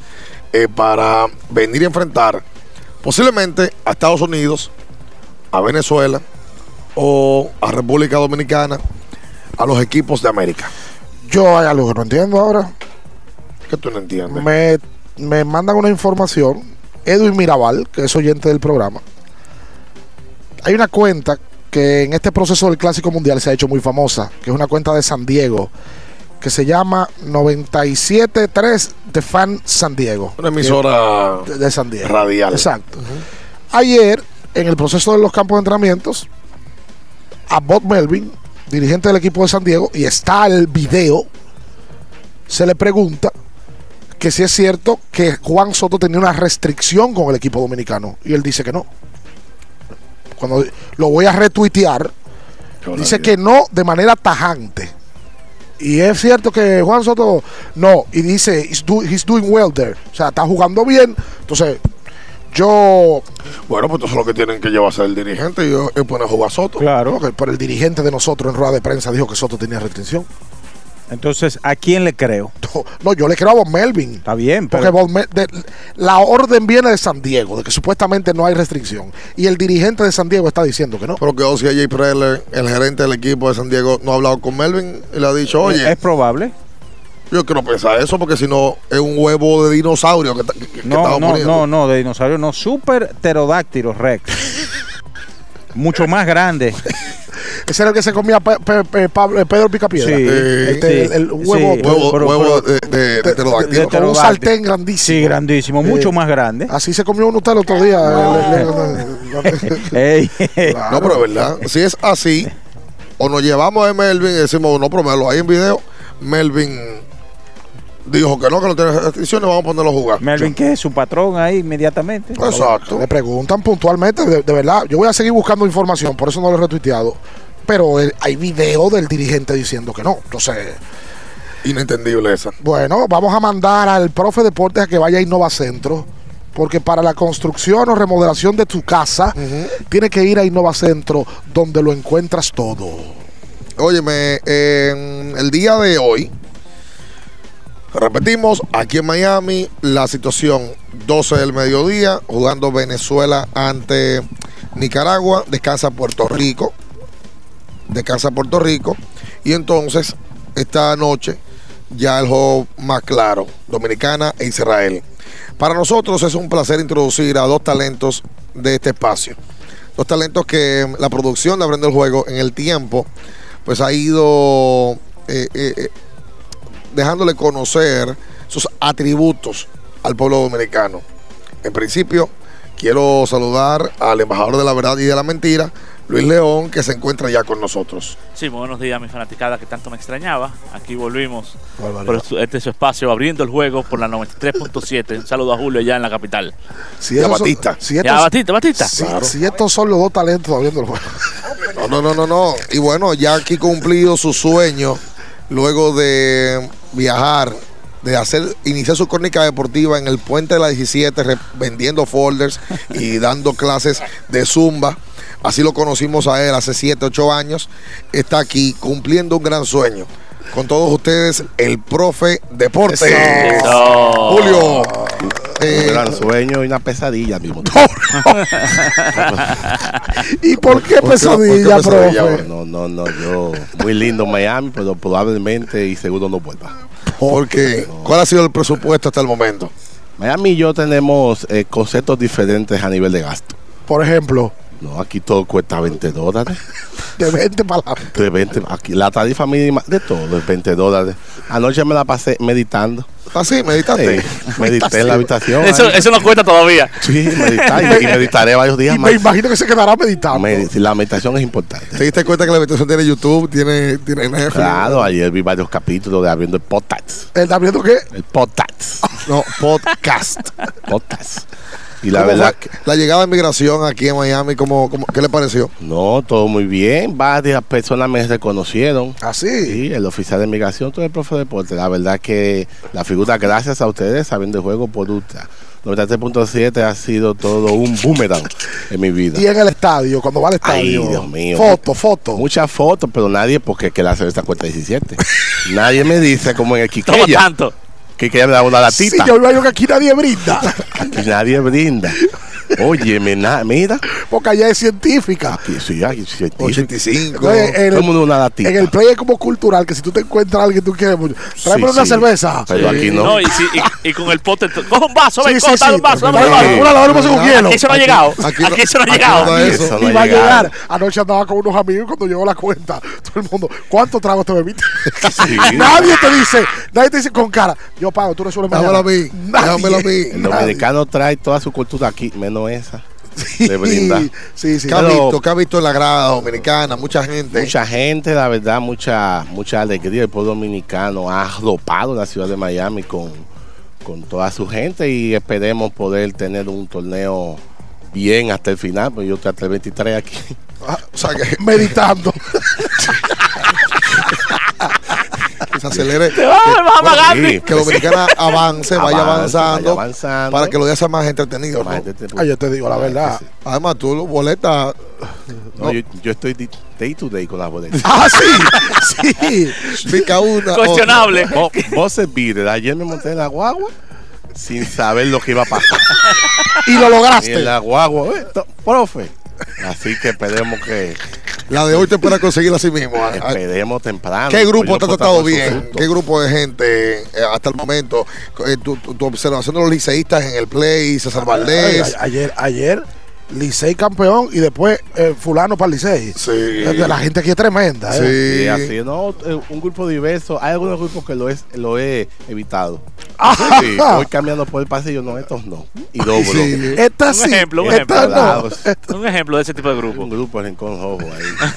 eh, para venir a enfrentar posiblemente a Estados Unidos, a Venezuela o a República Dominicana, a los equipos de América. Yo hay algo que no entiendo ahora. ¿Qué tú no entiendes? Me, me mandan una información. Edwin Mirabal, que es oyente del programa. Hay una cuenta que en este proceso del Clásico Mundial se ha hecho muy famosa, que es una cuenta de San Diego, que se llama 973 de Fan San Diego. Una emisora de, de San Diego. radial. Exacto. Ayer, en el proceso de los campos de entrenamientos, a Bob Melvin, dirigente del equipo de San Diego, y está el video, se le pregunta que si es cierto que Juan Soto tenía una restricción con el equipo dominicano. Y él dice que no. Cuando lo voy a retuitear, dice que no de manera tajante. Y es cierto que Juan Soto no. Y dice, he's, do- he's doing well there. O sea, está jugando bien. Entonces, yo. Bueno, pues eso es lo que tienen que llevarse el dirigente y poner a jugar a Soto. Claro. Pero el dirigente de nosotros en rueda de prensa dijo que Soto tenía restricción. Entonces, ¿a quién le creo? No, yo le creo a Bob Melvin. Está bien, Porque pero Bob Mel- de- la orden viene de San Diego, de que supuestamente no hay restricción. Y el dirigente de San Diego está diciendo que no. Pero que Ozzy J. Preller, el gerente del equipo de San Diego, no ha hablado con Melvin y le ha dicho, oye, es probable. Yo quiero pensar eso porque si no es un huevo de dinosaurio que, que- que No, estaba no, poniendo. no, no, de dinosaurio no. Super pterodáctilo rex. Mucho más grande. Ese era el que se comía Pe- Pe- Pe- Pablo- Pedro Picapiedra. Sí, Este, sí, el, el huevo, sí. Huevo, Pero- huevo pero- de, de, de pterodáctilo. con un sartén grandísimo. Sí, grandísimo. Mucho Eh, más grande. Así se comió uno usted el otro día. No, pero es verdad. Si es así, o nos llevamos a Melvin y decimos, no, pero me lo hay en video. Melvin dijo que no, que no tiene restricciones, vamos a ponerlo a jugar. Melvin, que es su patrón ahí inmediatamente. Exacto. Le preguntan puntualmente, de, de verdad. Yo voy a seguir buscando información, por eso no lo he retuiteado. Pero eh, hay video del dirigente diciendo que no. Entonces, Inentendible esa. bueno, vamos a mandar al profe Deportes a que vaya a Innova Centro. Porque para la construcción o remodelación de tu casa, tiene que ir a Innova Centro, donde lo encuentras todo. Óyeme, en el día de hoy, repetimos, aquí en Miami, la situación 12 del mediodía, jugando Venezuela ante Nicaragua, descansa Puerto Rico, descansa Puerto Rico, y entonces esta noche ya el juego más claro, Dominicana e Israel. Para nosotros es un placer introducir a dos talentos de este espacio. Dos talentos que la producción de Aprender el Juego en el tiempo pues ha ido eh, eh, eh, dejándole conocer sus atributos al pueblo dominicano. En principio, quiero saludar al embajador de la verdad y de la mentira, Luis León, que se encuentra ya con nosotros. Sí, buenos días, mi fanaticada que tanto me extrañaba. Aquí volvimos Barbaridad. por este su espacio, abriendo el juego por la 93.7. Un saludo a Julio allá en la capital. Si esos son- si Ya, estos- Batista, Batista. Si, si estos son los dos talentos abriendo el juego. No, no, no, no, no. Y bueno, ya aquí cumplido su sueño, luego de viajar, de hacer, iniciar su crónica deportiva en el puente de la 17, re- vendiendo folders y dando clases de zumba. Así lo conocimos a él hace 7, 8 años. Está aquí cumpliendo un gran sueño. Con todos ustedes, el profe Deporte. Eso. Julio. Un eh, gran sueño y una pesadilla al mismo ¿Y por qué pesadilla, profe? No, no, no, yo muy lindo Miami, pero probablemente y seguro no vuelva. Porque, ¿cuál ha sido el presupuesto hasta el momento? Miami y yo tenemos eh, conceptos diferentes a nivel de gasto. Por ejemplo, No, aquí todo cuesta 20 dólares. de 20 palabras. De 20, aquí, la tarifa mínima de todo es 20 dólares. Anoche me la pasé meditando. ¿Ah, sí? ¿Meditaste? Sí, medité en la habitación. Eso, eso no cuenta todavía. Sí, meditar y, y meditaré varios días Y más. me imagino que se quedará meditando. Medi- la meditación es importante. ¿Te diste cuenta que la meditación tiene YouTube, tiene, tiene Netflix? Claro, ayer vi varios capítulos de abriendo el podcast. ¿El abriendo qué? El podcast. No, podcast. podcast. Y la ¿Cómo verdad La llegada de migración aquí en Miami, ¿cómo, cómo, qué le pareció? No, todo muy bien. Varias personas me reconocieron. ¿Ah, sí? Sí, el oficial de migración, todo el profe de deporte. La verdad que la figura, gracias a ustedes, sabiendo el juego por Ultra. 93.7 ha sido todo un boomerang en mi vida. Y en el estadio, cuando va al estadio. Ay, Dios mío. Foto, foto. Muchas fotos, pero nadie, porque que la cerveza cuesta 17. nadie me dice como en el Quiqueya. Toma tanto. Que que me da una latita. Sí, yo veo que aquí nadie brinda. Aquí nadie brinda. Oye, mira. Porque allá es científica. Aquí sí, hay científica. 85. Entonces, en, Todo el mundo una latita. en el play es como cultural, que si tú te encuentras a alguien que tú quieres, mucho, tráeme Sí, una sí. cerveza. Pero aquí no. y, si- y- y con el pote. Coge un vaso, ven, Sí, sí. un vaso, dame un vaso. un Una lavadora con hielo. Aquí eso no ha llegado. aquí no- eso no ha llegado. no no y va a llegar. Anoche andaba con unos amigos y cuando llegó la cuenta, todo el mundo, ¿cuántos tragos te bebiste? Nadie te dice, nadie te dice con cara, yo pago, tú resuelves Dámelo mañana. a mí, dámelo a mí. El dominicano trae toda su cultura aquí, menos esa. De brinda. Sí, sí. ¿Qué ha visto? ¿Qué ha visto en la grada dominicana? Mucha gente. Mucha gente, la verdad, mucha mucha alegría. El pueblo dominicano ha arropado la ciudad de Miami con, con toda su gente y esperemos poder tener un torneo bien hasta el final, pues yo estoy hasta el 23 aquí. Ah, o sea, que Meditando. se acelere. Te vas, me vas a pagar. Sí, Que Dominicana avance, vaya Avance, avanzando, vaya avanzando. para que los días sean más entretenidos. Más ¿no? Ah, yo te digo la verdad. Además, tú, los boletas. No, Yo, yo estoy day to day con las boletas. Ah, sí, sí. Pica una. Cuestionable. Vos, vos se pide, ayer me monté en la guagua sin saber lo que iba a pasar. Y lo Y en lograste. la guagua, "Eh, profe. Así que esperemos que La de hoy te pueda conseguir así mismo. Ah, ah, esperemos temprano. ¿Qué grupo Pues te ha tratado bien? ¿Qué grupo de gente eh, hasta el momento? Eh, tu, tu- tu observación de los liceístas en el play, César Ay, Valdés. ayer, ayer, Licey campeón y después eh, fulano para Licey. Sí. Eh, La gente aquí es tremenda. ¿eh? Sí. Sí, así, no, un grupo diverso. Hay algunos grupos que lo, es, lo he evitado. Ajá. Sí, voy cambiando por el pasillo, no, estos no. Y doblo. Sí. Esta Un sí. ejemplo, un esta ejemplo. no. Un ejemplo de ese tipo de grupo. Un grupo de rincón rojo ahí.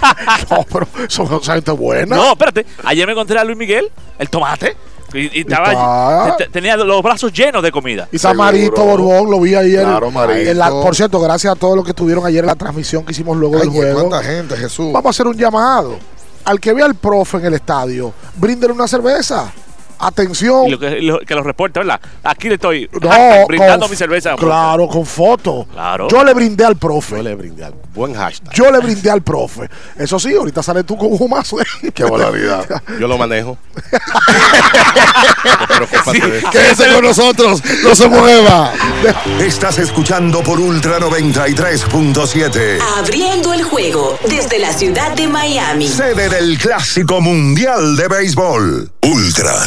No, pero son son gente buena. No, espérate. Ayer me encontré a Luis Miguel, el tomate. Y, y estaba está. te- te- tenía los brazos llenos de comida. Y Samarito Seguro. Borbón, lo vi ayer. Claro, Marito. En la- por cierto, gracias a todos los que estuvieron ayer en la transmisión que hicimos luego del juego. ¿Cuánta gente, Jesús? Vamos a hacer un llamado. Al que vea al profe en el estadio, bríndele una cerveza. Atención. Y lo que, lo- que los reporta, ¿verdad? Aquí le estoy No, brindando con- mi cerveza. Claro, con foto. Claro. Yo le brindé al profe. Yo le brindé al buen hashtag. Yo le brindé al profe. Eso sí, ahorita sale tú con un humazo. Qué barbaridad. Yo lo manejo. Eso. Quédese con nosotros, no se mueva. Estás escuchando por Ultra 93.7. Abriendo el juego desde la ciudad de Miami. Sede del Clásico Mundial de Béisbol. Ultra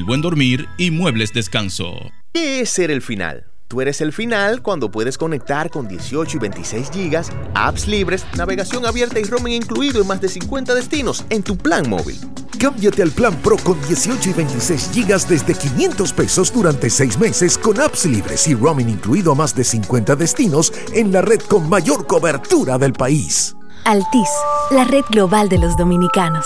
buen dormir y muebles descanso. ¿Qué es ser el final? Tú eres el final cuando puedes conectar con 18 y 26 gigas, apps libres, navegación abierta y roaming incluido en más de 50 destinos en tu plan móvil. Cámbiate al plan Pro con 18 y 26 gigas desde 500 pesos durante 6 meses con apps libres y roaming incluido a más de 50 destinos en la red con mayor cobertura del país. Altis, la red global de los dominicanos.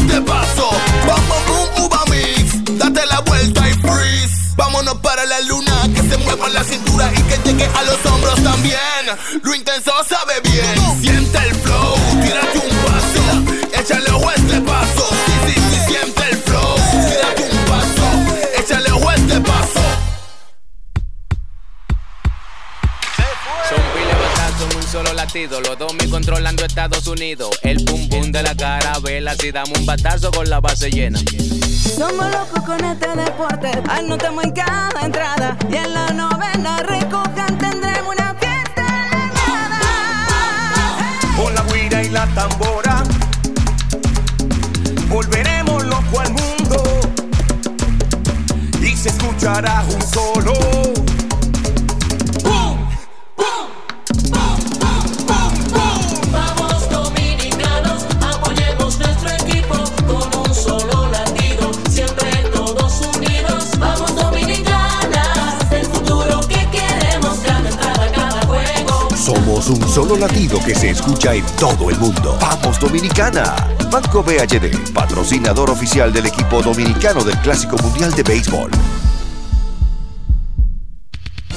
este paso. Vamos, boom, uva mix. Date la vuelta y freeze. Vámonos para la luna, que se mueva la cintura y que llegue a los hombros también. Lo intenso sabe bien. Los dos mil controlando Estados Unidos. El pum pum de la carabela. Si damos un batazo con la base llena. Somos locos con este deporte, anotamos en cada entrada y en la novena recojan tendremos una fiesta Con la guira y la tambora Volveremos loco al mundo Y se escuchará un solo Un solo latido que se escucha en todo el mundo. Vamos Dominicana. Banco BHD, patrocinador oficial del equipo dominicano del Clásico Mundial de Béisbol.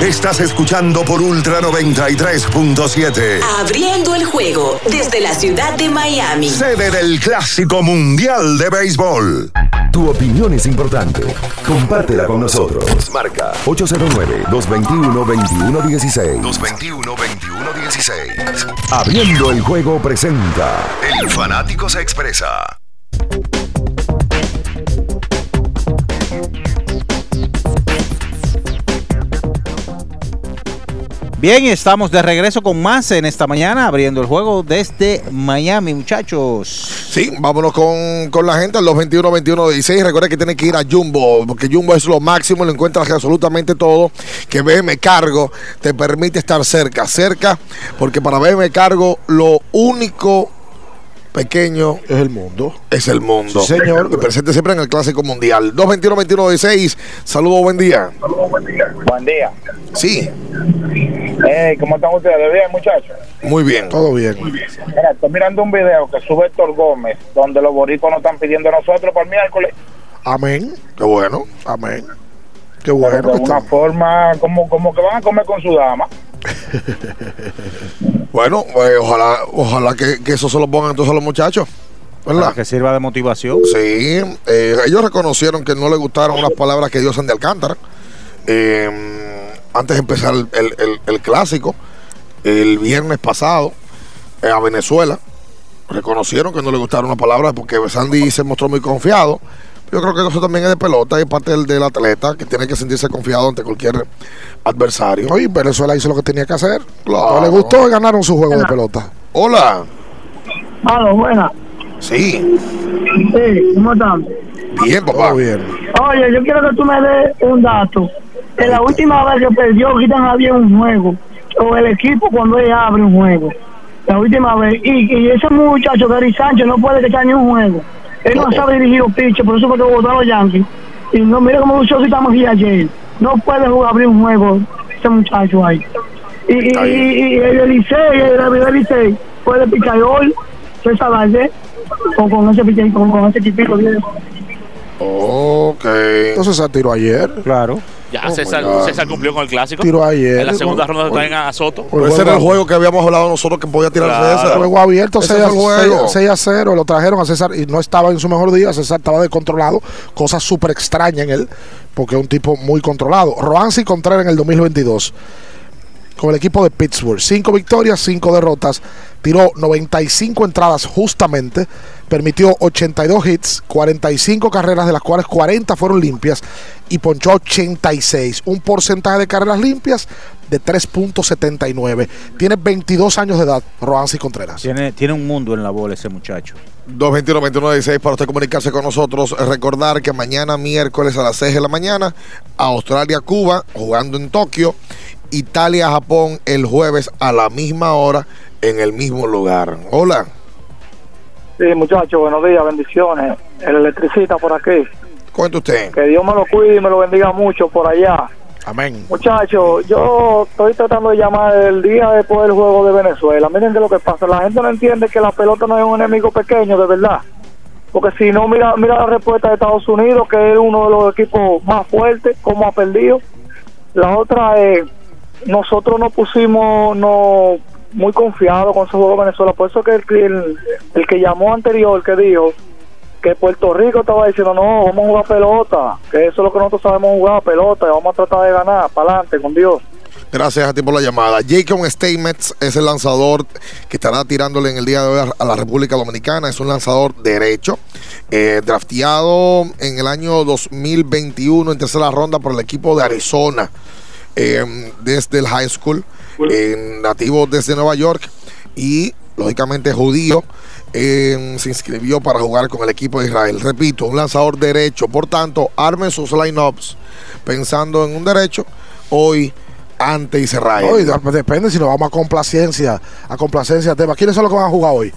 Estás escuchando por Ultra 93.7. Abriendo el juego desde la ciudad de Miami. Sede del Clásico Mundial de Béisbol. Tu opinión es importante. Compártela con nosotros. Marca 809-221-2116. 221-2116. Abriendo el juego presenta. El fanático se expresa. Bien, estamos de regreso con más en esta mañana, abriendo el juego desde Miami, muchachos. Sí, vámonos con, con la gente al 221-21-16. Recuerda que tienen que ir a Jumbo, porque Jumbo es lo máximo, lo encuentras absolutamente todo. Que BM Cargo te permite estar cerca, cerca, porque para BM Cargo lo único pequeño es el mundo. Es el mundo. Sí, señor. Que presente siempre en el Clásico Mundial. 221-21-16. Saludos, buen día. Buen día. Sí, Hey, ¿Cómo están ustedes? ¿Bien, muchachos? muy bien. Todo bien. Mira, estoy mirando un video que sube Héctor Gómez, donde los boricos nos están pidiendo a nosotros para el miércoles. Amén. Qué bueno. Amén. Qué Pero bueno. de que una está- forma como, como que van a comer con su dama. Bueno, eh, ojalá, ojalá que, que eso se lo pongan entonces a los muchachos. ¿Verdad? Para que sirva de motivación. Sí, eh, ellos reconocieron que no les gustaron unas palabras que diosan de Alcántara. Eh, antes de empezar el, el- el- el clásico, el viernes pasado, eh, a Venezuela, reconocieron que no les gustaron unas palabras porque Sandy se mostró muy confiado. Yo creo que eso también es de pelota y parte del, del atleta que tiene que sentirse confiado ante cualquier adversario. Oye, Venezuela hizo lo que tenía que hacer. Claro. No le gustó y ganaron su juego de pelota. Hola. Aló, buena. Sí, Sí, ¿cómo están? bien, papá. bien. Oye, yo quiero que tú me des un dato. En la última vez que perdió Quitan Javier un juego, o el equipo cuando ella abre un juego, la última vez, y, y ese muchacho, Gary Sánchez, no puede echar ni un juego. Él no sabe dirigir un pitch, por eso fue que a los Yankees. Y no, mira cómo luchó si estamos aquí ayer. No puede jugar, abrir un juego ese muchacho ahí. Y, y, y, y el Elisei, el David Elisei, puede pichar hoy, César Valle, con, con ese con, con ese equipito viejo. Ok. Entonces se tiró ayer. Claro. Ya, Oh, César, cumplió con el clásico. Tiró ayer. En la segunda ronda traen a Soto. Pero ese era el juego que habíamos hablado nosotros que podía tirar Claro. César. Juego abierto, Ese 6 fue el juego. 6 6 a 0. Lo trajeron a César y no estaba en su mejor día. César estaba descontrolado. Cosa súper extraña en él, porque es un tipo muy controlado. Roansi Contreras en el 2022. Con el equipo de Pittsburgh. Cinco victorias, cinco derrotas. Tiró 95 entradas justamente. Permitió 82 hits, 45 carreras, de las cuales 40 fueron limpias. Y ponchó 86. Un porcentaje de carreras limpias de 3.79. Tiene 22 años de edad, Roansi Contreras. Tiene, tiene un mundo en la bola ese muchacho. 221-21-16 para usted comunicarse con nosotros. Recordar que mañana miércoles a las 6 de la mañana, Australia-Cuba jugando en Tokio, Italia-Japón el jueves a la misma hora en el mismo lugar. Hola. Sí, muchachos, buenos días, bendiciones. El electricista por aquí. Cuenta usted. Que Dios me lo cuide y me lo bendiga mucho por allá. Amén. Muchachos, yo estoy tratando de llamar el día después del juego de Venezuela. Miren que lo que pasa, la gente no entiende que la pelota no es un enemigo pequeño, de verdad. Porque si no, mira mira la respuesta de Estados Unidos, que es uno de los equipos más fuertes, como ha perdido. La otra es, nosotros nos pusimos no muy confiados con ese juego de Venezuela. Por eso que el, el, que llamó anterior, que dijo que Puerto Rico estaba diciendo, no, vamos a jugar pelota, que eso es lo que nosotros sabemos jugar, pelota, y vamos a tratar de ganar, para adelante, con Dios. Gracias a ti por la llamada. Jacob Stamets es el lanzador que estará tirándole en el día de hoy a la República Dominicana. Es un lanzador derecho, eh, drafteado en el año 2021 en tercera ronda por el equipo de Arizona eh, desde el high school, eh, nativo desde Nueva York y lógicamente judío. eh, se inscribió para jugar con el equipo de Israel. Repito, un lanzador derecho. Por tanto, armen sus lineups pensando en un derecho hoy ante Israel. No, y de- depende si nos vamos a complacencia, a complacencia tema. ¿Quiénes son los que van a jugar hoy?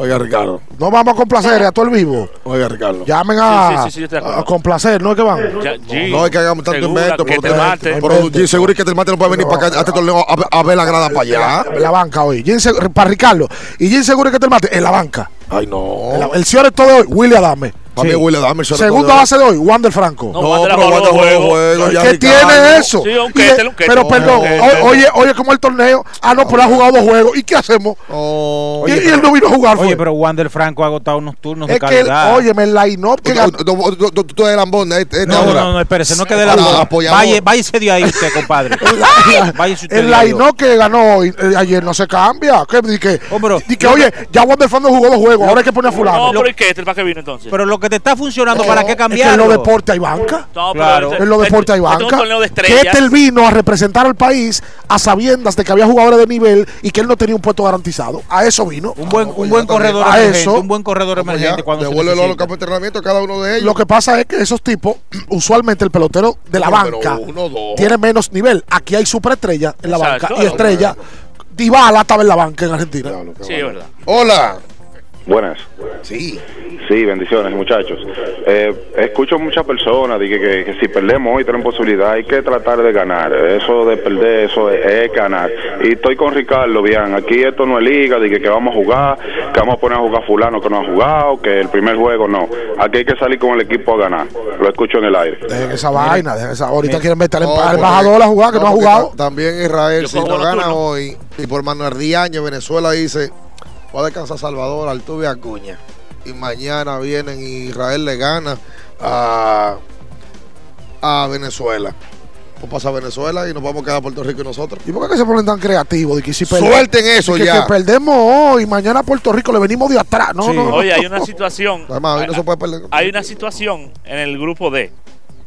Oiga, Ricardo. No vamos a complacer a todo el vivo. Oiga, Ricardo. Llamen a, Sí, sí, sí, a complacer, ¿no es que van? No es que hagamos tanto Segura, invento, que pero, te mate. pero G seguro que el mate no puede venir para acá a este torneo a, a ver la grada para allá. En la banca hoy. Para Ricardo. ¿Y Jim Seguro que te mate? En la banca. Ay, no. En la- el señor todo de hoy, Willy Adame. Para mí, Segunda de base de hoy, Wander Franco. No, pero Wander ya ¿Qué tiene eso? Sí, un quete, de- un quete. pero perdón, un quete. o- oye, oye, como el torneo. Ah, no, pero ha jugado dos juegos. ¿Y qué hacemos? y, y él no vino a jugar. Oye, fue. pero Wander Franco ha agotado unos turnos de que, calidad. óyeme, el line-up que ganó. Tú eres lambón, este no, no, no, no, espérese, no la bola. apoyador. Vaya, váyase de ahí usted, compadre. El de line-up que ganó hoy, eh, ayer no se cambia. Que, que, oye, ya Wander Franco jugó dos juegos. Ahora hay que poner a fulano. No, pero ¿y qué? ¿Este para qué vino entonces? Pero lo que te está funcionando, No, ¿para qué Es que en cambiarlo? los deportes hay banca. No, Claro. este- En los deportes hay este es un banca. torneo de Que estrellas. él vino a representar al país a sabiendas de que había jugadores de nivel y que él no tenía un puesto garantizado. A eso vino. Un buen, un buen corredor a emergente, eso. un buen corredor emergente cuando se Devuelve los campos de entrenamiento a cada uno de ellos. Lo que pasa es que esos tipos, usualmente el pelotero de la banca uno, dos. tiene menos nivel. Aquí hay superestrella en la Exacto. banca y estrella. Dybala estaba en la banca en Argentina. Sí, es verdad. Hola. Buenas. Sí. Sí, bendiciones, muchachos. Eh, escucho muchas personas que, que- que si perdemos hoy tenemos posibilidad, hay que tratar de ganar. Eso de perder, eso es, es ganar. Y estoy con Ricardo, bien. Aquí esto no es liga, de que, que vamos a jugar, que vamos a poner a jugar fulano que no ha jugado, que el primer juego no. Aquí hay que salir con el equipo a ganar. Lo escucho en el aire. Dejen esa vaina, dejen esa. Ahorita quieren meter al No, al embajador a jugar que no, ha jugado. ta- También Israel, Yo si no gana hoy, y por Manuel Diaño, Venezuela dice, va a descansar Salvador, Altuve y Acuña. Y mañana vienen y Israel le gana a, a Venezuela. Pues pasa Venezuela y nos vamos a quedar Puerto Rico y nosotros. ¿Y por qué que se ponen tan creativos? De que si Suelten eso de que, ya. que perdemos hoy, mañana a Puerto Rico le venimos de atrás. No, Sí. no, no. Oye, hay una situación. Además, hoy no se puede perder. Hay una situación en el grupo D.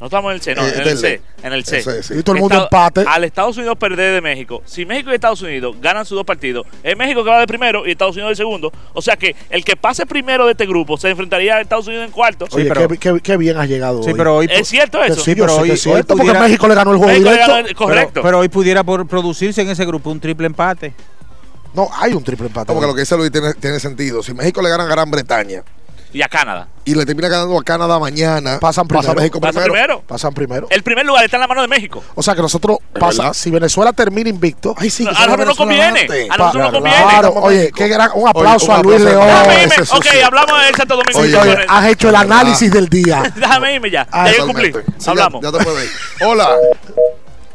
No estamos en el C, no, Eh, en el C. En el C. Ese, sí. Y todo el mundo Estado- empate. Al Estados Unidos perder de México. Si México y Estados Unidos ganan sus dos partidos, es México que va de primero y Estados Unidos de segundo. O sea que el que pase primero de este grupo se enfrentaría a Estados Unidos en cuarto. Oye, qué, qué- qué bien has llegado Sí, hoy. pero hoy ¿Es cierto eso? sí, pero hoy- es hoy cierto, porque pudiera- México le ganó el juego México directo. ganó correcto. Pero, pero hoy pudiera por producirse en ese grupo un triple empate. No, hay un triple empate. No, porque lo que dice Luis tiene, tiene sentido. Si México le gana a Gran Bretaña Y a Canadá. y le termina ganando a Canadá mañana, Pasan pasa primero. México Pasa primero. primero. Pasan primero. El primer lugar está en la mano de México. O sea que nosotros pasa, si Venezuela termina invicto, Ay, sí, que A nosotros nos Venezuela conviene. A nosotros nos conviene. Claro, oye, qué gran, un aplauso Oye, a Luis. León. Déjame Ok, hablamos de Santo Domingo. Oye, has hecho el análisis del día. Déjame irme ya. Ah, ya yo cumplí. Sí, ya- Hablamos. Ya, te puedes ir. Hola.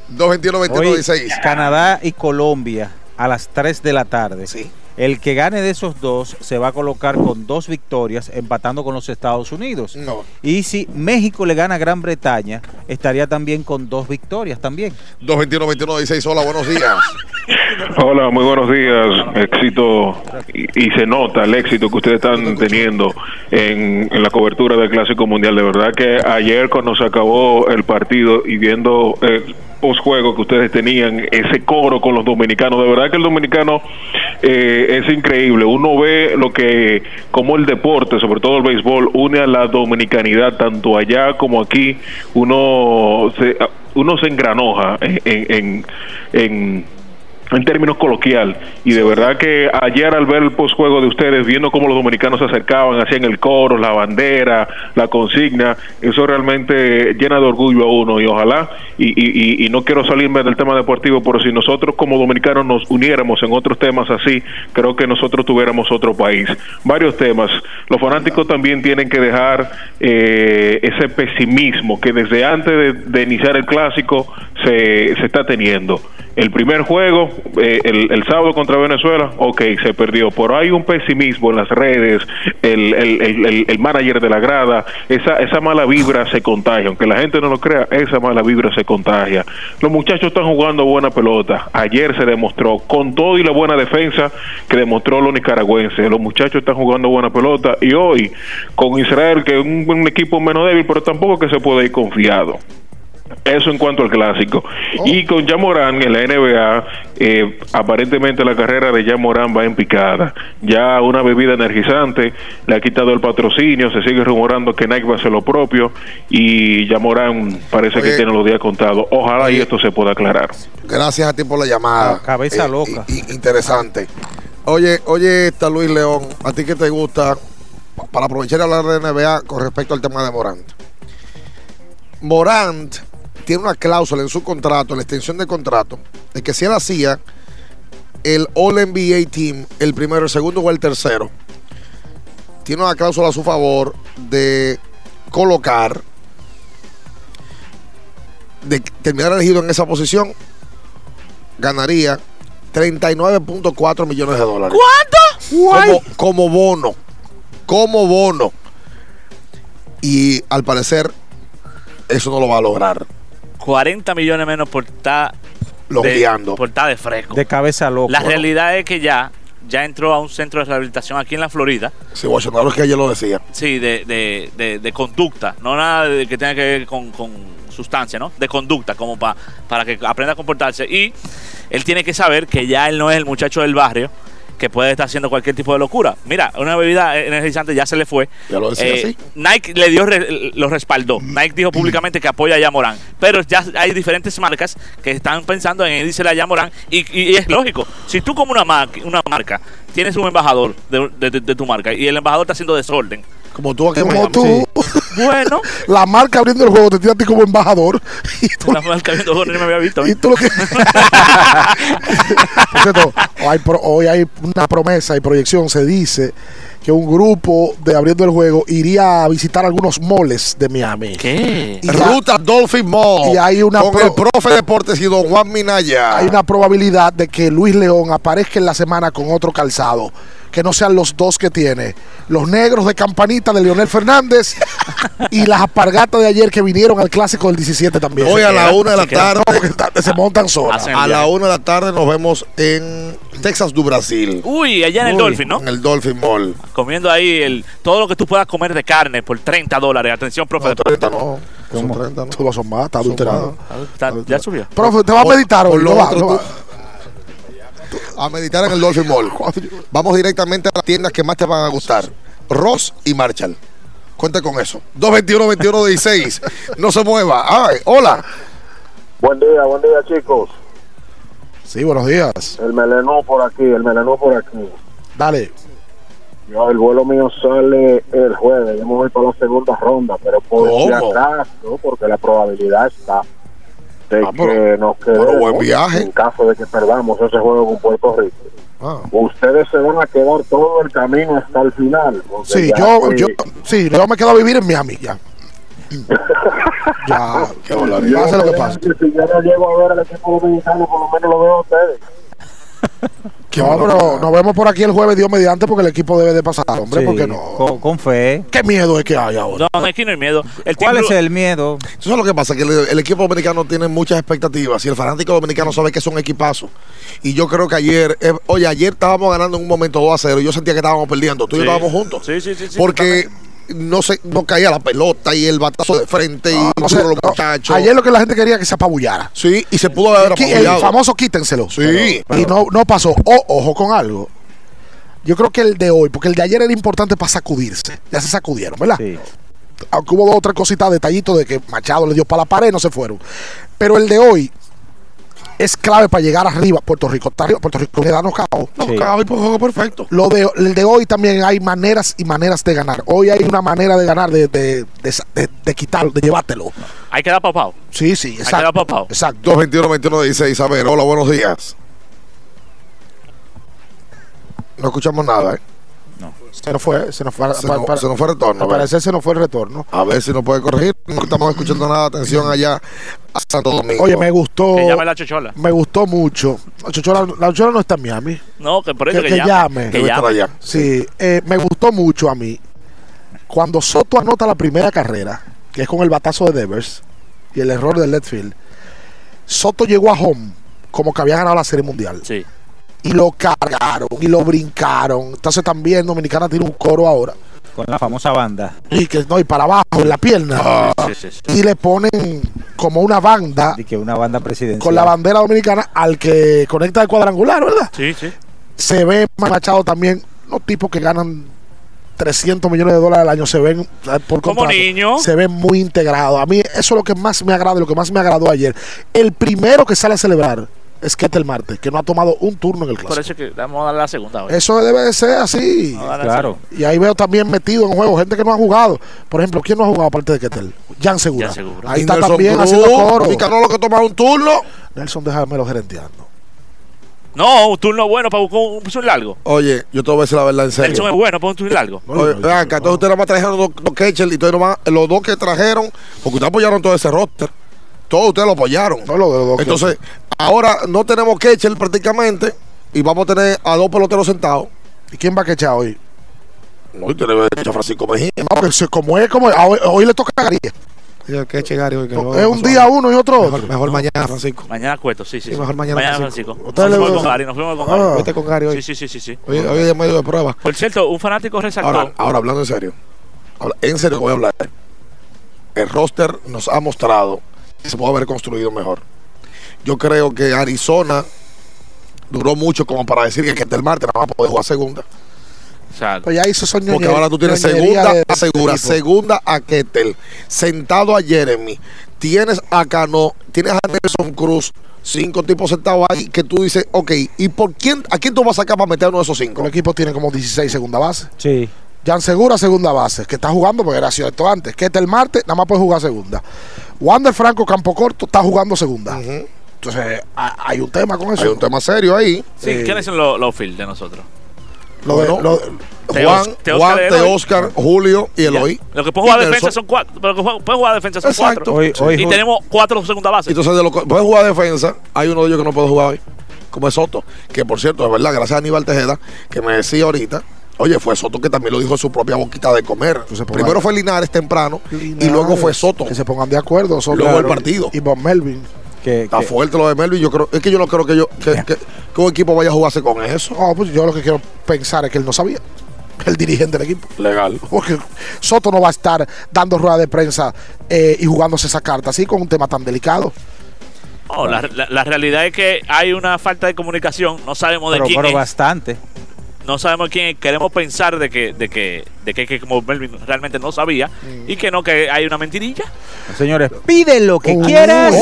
221 21 Hoy, 16 Canadá y Colombia a las 3 de la tarde. Sí. El que gane de esos dos se va a colocar con dos victorias, empatando con los Estados Unidos. No. Y si México le gana a Gran Bretaña, estaría también con dos victorias también. 221-21-16, hola, buenos días. Hola, muy buenos días. Éxito y, y se nota el éxito que ustedes están teniendo en, en la cobertura del Clásico Mundial. De verdad que ayer cuando se acabó el partido y viendo el posjuego que ustedes tenían, ese coro con los dominicanos, de verdad que el dominicano eh, es increíble. Uno ve lo que, como el deporte, sobre todo el béisbol, une a la dominicanidad tanto allá como aquí. Uno se, uno se engranoja en, en, en- en términos coloquial. Y de verdad que ayer al ver el postjuego de ustedes viendo cómo los dominicanos se acercaban hacían el coro la bandera la consigna eso realmente llena de orgullo a uno. Y ojalá y, y- y- y no quiero salirme del tema deportivo pero si nosotros como dominicanos nos uniéramos en otros temas así creo que nosotros tuviéramos otro país. Varios temas. Los fanáticos también tienen que dejar eh, ese pesimismo que desde antes de, de iniciar el clásico se, se está teniendo. El primer juego, eh, el, sábado contra Venezuela, ok, se perdió. Pero hay un pesimismo en las redes, el, el, el, manager de la grada, esa, esa mala vibra se contagia. Aunque la gente no lo crea, esa mala vibra se contagia. Los muchachos están jugando buena pelota. Ayer se demostró, con todo y la buena defensa que demostró los nicaragüenses, los muchachos están jugando buena pelota. Y hoy, con Israel, que es un, un equipo menos débil, pero tampoco que se puede ir confiado. Eso en cuanto al clásico. Y con Yamorán en la NBA, eh, aparentemente la carrera de Yamorán va en picada. Ya una bebida energizante le ha quitado el patrocinio, se sigue rumorando que Nike va a hacer lo propio y Yamorán parece que tiene los días contados. Ojalá y esto se pueda aclarar. Gracias a ti por la llamada. cabeza Eh, loca. interesante. Oye, oye, está Luis León, ¿a ti qué te gusta? Pa- Para aprovechar y hablar de NBA con respecto al tema de Morant. Morant tiene una cláusula en su contrato, en la extensión de contrato, de que si él hacía el All NBA Team, el primero, el segundo o el tercero, tiene una cláusula a su favor de colocar, de terminar elegido en esa posición, ganaría 39.4 millones de dólares. ¿Cuánto? Como, como bono. Como bono. Y al parecer, eso no lo va a lograr. 40 millones menos por estar Logueando. de, por estar de fresco. De cabeza loca. La realidad es que ya, ya entró a un centro de rehabilitación aquí en la Florida. Sí, Washington, es que ayer lo decía. Sí, de, de, de, de conducta, no nada de que tenga que ver con, con sustancia, ¿no? De conducta, como pa- para que aprenda a comportarse. Y él tiene que saber que ya él no es el muchacho del barrio que puede estar haciendo cualquier tipo de locura. Mira, una bebida energizante ya se le fue. Ya lo decía, Eh, sí. Nike le dio, re- lo respaldó. Nike dijo públicamente que apoya a Yamorán. Pero ya hay diferentes marcas que están pensando en irse a Yamorán. Y, y es lógico. Si tú como una, mar- una marca tienes un embajador de, de- de- de tu marca y el embajador está haciendo desorden. Como tú aquí Como tú. Bueno. La marca abriendo el juego te tiene a ti como embajador. Y tú, La marca viendo no me había visto. y tú lo que. Por cierto, hay pro- hoy hay una promesa y proyección. Se dice que un grupo de abriendo el juego iría a visitar algunos moles de Miami. ¿Qué? Y ya- Ruta Dolphin Mall. Y hay una con el profe Deportes y don Juan Minaya. hay una probabilidad de que Luis León aparezca en la semana con otro calzado. Que no sean los dos que tiene. Los negros de campanita de Leonel Fernández y las apargatas de ayer que vinieron al clásico del 17 también. Hoy a la una de la tarde. no, se montan solas. A la una de la tarde nos vemos en Texas do Brasil. Uy, allá en el Uy, Dolphin, ¿no? En el Dolphin Mall. Comiendo ahí el, todo lo que tú puedas comer de carne por 30 dólares. Atención, profe. No, 30 no. Son 30, ¿no? Tú son más, está adulterado. Ya subió. Profe, te va a meditar hoy. lo no va, otro, no va. A meditar en el Dolphin Mall. Vamos directamente a las tiendas que más te van a gustar. Ross y Marshall. Cuenta con eso. 221-21-16. No se mueva. Ay, hola. Buen día, buen día, chicos. Sí, buenos días. El melenú por aquí, el melenú por aquí. Dale. Yo, el vuelo mío sale el jueves. Yo me voy para la segunda ronda, pero por si acaso, porque la probabilidad está de Ah, pero- que nos quedemos buen viaje. en caso de que perdamos ese juego con Puerto Rico. Ah. Ustedes se van a quedar todo el camino hasta el final. Sí, yo, fui- yo, sí, yo me quedo a vivir en Miami ya. ya, lo que pase. que Si yo no llego a ver al equipo dominicano, por lo menos lo veo a ustedes. No, pero nos vemos por aquí el jueves, Dios mediante, porque el equipo debe de pasar, hombre, Sí, porque no. Con, con fe. ¿Qué miedo es que hay ahora? No, no, aquí no hay miedo. El ¿Cuál es el miedo? Eso es lo que pasa, que el, el equipo dominicano tiene muchas expectativas y el fanático dominicano sabe que es un equipazo. Y yo creo que ayer, eh, oye, ayer estábamos ganando en un momento 2 a 0 y yo sentía que estábamos perdiendo. Tú y yo estábamos juntos. Sí, sí, sí. sí, porque no se, no caía la pelota y el batazo de frente y No los no, muchachos. Ayer lo que la gente quería que se apabullara. Sí, y se pudo haber Qui- El apabullado. famoso quítenselo. Sí. Pero- y no, no pasó. O, ojo con algo. Yo creo que el de hoy, porque el de ayer era importante para sacudirse. Ya se sacudieron, ¿verdad? Sí. Aunque hubo dos o tres cositas, detallitos de que Machado le dio para la pared, no se fueron. Pero el de hoy es clave para llegar arriba. Puerto Rico está arriba. Puerto Rico le da knockout. No, Sí. cabrón, pues, juego perfecto. Lo de, el de hoy también hay maneras y maneras de ganar. Hoy hay una manera de ganar, de, de, de, de- de quitarlo, de llevártelo. Hay que dar papao. Sí, sí, Hay que dar exacto. papao. Exacto. 221 21 16 A ver, hola, buenos días. No escuchamos nada, ¿eh? Se nos fue, se nos fue. Se nos, pa- se nos fue retorno. a al ver. parecer se nos fue el retorno. A ver si nos puede corregir. No estamos escuchando nada. Atención allá a Santo Domingo. Oye, me gustó. Que llame la chochola. Me gustó mucho. La Chochola, la Chochola no está en Miami. No, que por eso Que, que, que llame. llame. Que Debe estar llame. allá. Sí, eh, me gustó mucho a mí. Cuando Soto anota la primera carrera, que es con el batazo de Devers y el error de Letfield, Soto llegó a home como que había ganado la Serie Mundial. Sí. Y lo cargaron y lo brincaron. Entonces también Dominicana tiene un coro ahora. Con la famosa banda. Y que no, y para abajo, en la pierna. Sí, sí, sí. Y le ponen como una banda De que una banda presidencial. con la bandera dominicana al que conecta el cuadrangular, ¿verdad? Sí, sí. Se ve Machado también, los tipos que ganan 300 millones de dólares al año, se ven eh, por Como contrato, niño. Se ven muy integrados. A mí eso es lo que más me agrada, lo que más me agradó ayer. El primero que sale a celebrar es Ketel Marte, que no ha tomado un turno en el Por clásico. eso que vamos a dar la segunda hoy. Eso debe de ser así. Claro. Y ahí veo también metido en juego gente que no ha jugado. Por ejemplo, ¿quién no ha jugado aparte de Ketel? Jan Segura. Jan Segura. Ahí Y está Nelson también Cruz, haciendo coro. Dominicano lo que toma un turno. Nelson, déjame lo gerenteando. No, un turno bueno para buscar un, un largo. Oye, yo te voy a decir la verdad en serio. Nelson es bueno para un turno largo. Oye, vean acá, entonces ustedes nada más trajeron dos, dos catchers y nomás, los dos que trajeron, porque ustedes apoyaron todo ese roster. Todos ustedes lo apoyaron. No, lo de los dos Entonces, ahora no tenemos catcher prácticamente y vamos a tener a dos peloteros sentados. ¿Y quién va a quechar hoy? No, tenemos a Francisco Mejía. No, que se- como es, como es, hoy, hoy le toca a Gary. que chegar hoy. Es un día uno y otro. Mejor, mejor mañana, Francisco. Mañana cuesto, sí, sí. Sí, mejor mañana, Francisco. Francisco. Nos fuimos con Gary, nos fuimos con Ah. Gary. Vete con Gary hoy. Sí, sí, sí, sí. Hoy, hoy es medio de prueba. Por cierto, un fanático resaltó. Ahora, ahora hablando en serio. en serio voy a hablar. El roster nos ha mostrado se puede haber construido mejor. Yo creo que Arizona duró mucho como para decir que Ketel Marte nada más puede jugar segunda. Pues ya hizo. Porque ahora tú tienes segunda a segura, segunda a Ketel, sentado a Jeremy, tienes a Cano, tienes a Nelson Cruz, cinco tipos sentados ahí que tú dices, ok, ¿y por quién, a quién tú vas a sacar para meter uno de esos cinco? El equipo tiene como 16 segunda base. Sí. Jan Segura, segunda base, que está jugando porque era cierto antes. Que el Marte, nada más puede jugar segunda. Wander Franco, campo corto, está jugando segunda. Entonces, ha- hay un tema con eso. Hay un tema serio ahí. sí, eh, ¿quiénes son los, los field de nosotros? Lo de- lo- Teo- Juan, Oscar Julio y Eloy. Lo que puede jugar defensa son cuatro. Lo que juega- puede jugar defensa son Exacto. cuatro. Hoy- hoy y tenemos cuatro segunda base. Entonces, de lo que puede jugar defensa, hay uno de ellos que no puede jugar hoy, como es Soto, que por cierto, es verdad, gracias a Aníbal Tejeda, que me decía ahorita, oye, fue Soto que también lo dijo en su propia boquita de comer. Pues Primero fue Linares temprano y luego fue Soto. Que se pongan de acuerdo. Soto Luego el partido. Y Bob Melvin. Que, Está que- fuerte lo de Melvin. Yo creo, es que yo no creo que yo que, que- que un equipo vaya a jugarse con eso. No, pues yo lo que quiero pensar es que él no sabía. El dirigente del equipo. Legal. Porque Soto no va a estar dando rueda de prensa eh, y jugándose esa carta así con un tema tan delicado. No, la, la- la realidad es que hay una falta de comunicación. No sabemos de pero, quién pero es. bastante. No sabemos quién. Queremos pensar de que, de que, de que, que como Melvin realmente no sabía. Mm. Y que no, que hay una mentirilla. Señores, pide lo que Oh. quieras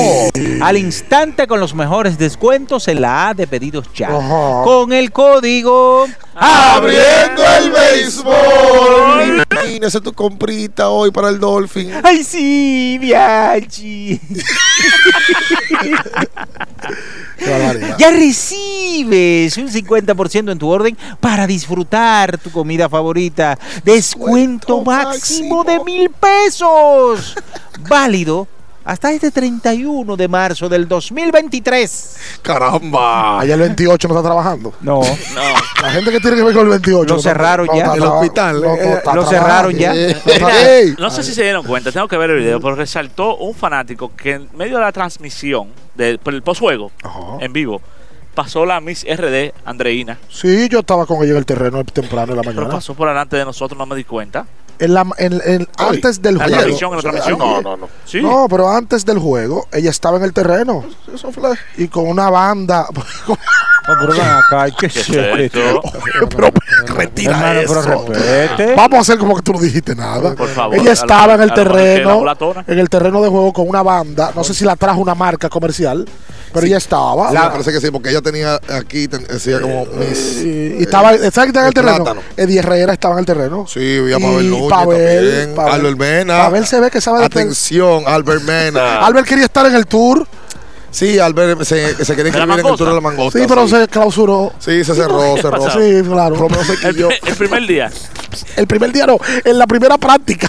al instante con los mejores descuentos en la A de pedidos ya. Con el código Abriendo el béisbol. Imagínese tu comprita hoy para el Dolphin. ¡Ay, sí, barbaridad. Ya recibes un 50% en tu orden para disfrutar tu comida favorita. Descuento máximo de mil pesos. Válido hasta este 31 de marzo del 2023. Caramba. Allá el 28 no está trabajando. No. La gente que tiene que ver con el 28. Lo no cerraron no ya. El hospital, no, no eh, lo cerraron ya. No. No sé si se dieron cuenta, tengo que ver el video, pero resaltó un fanático que en medio de la transmisión del el postjuego en vivo pasó la Miss RD Andreina, Sí, yo estaba con ella en el terreno temprano en la pero mañana. pasó por delante de nosotros, no me di cuenta. En la, en- en- antes del la juego. transmisión, en la transmisión. No, no, no. Sí. No, pero antes del juego, ella estaba en el terreno. Y con una banda. retira eso. Vamos a hacer como que tú no dijiste nada. Por favor, ella la- estaba en el la terreno, la en el terreno de juego con una banda. No sé si la trajo una marca comercial, pero ella estaba. Me parece que sí, porque ella tenía aquí, ten- decía como. Y, y estaba, ¿sabes quién estaba en el El terreno? plátano. Eddie Herrera estaba en el terreno. Sí, vi a Pavel Núñez Pavel, también, Pavel. Albert Mena. Pavel se ve que sabe de Atención, Albert Mena. Albert quería estar en el tour. Sí, Albert se, se quería ¿De la inscribir en el tour de la mangosta. Sí, pero sí. se clausuró. Sí, se cerró, ¿Qué cerró. pasó? Sí, claro. Romeo se El, quilló. el primer día. El primer día no, en la primera práctica.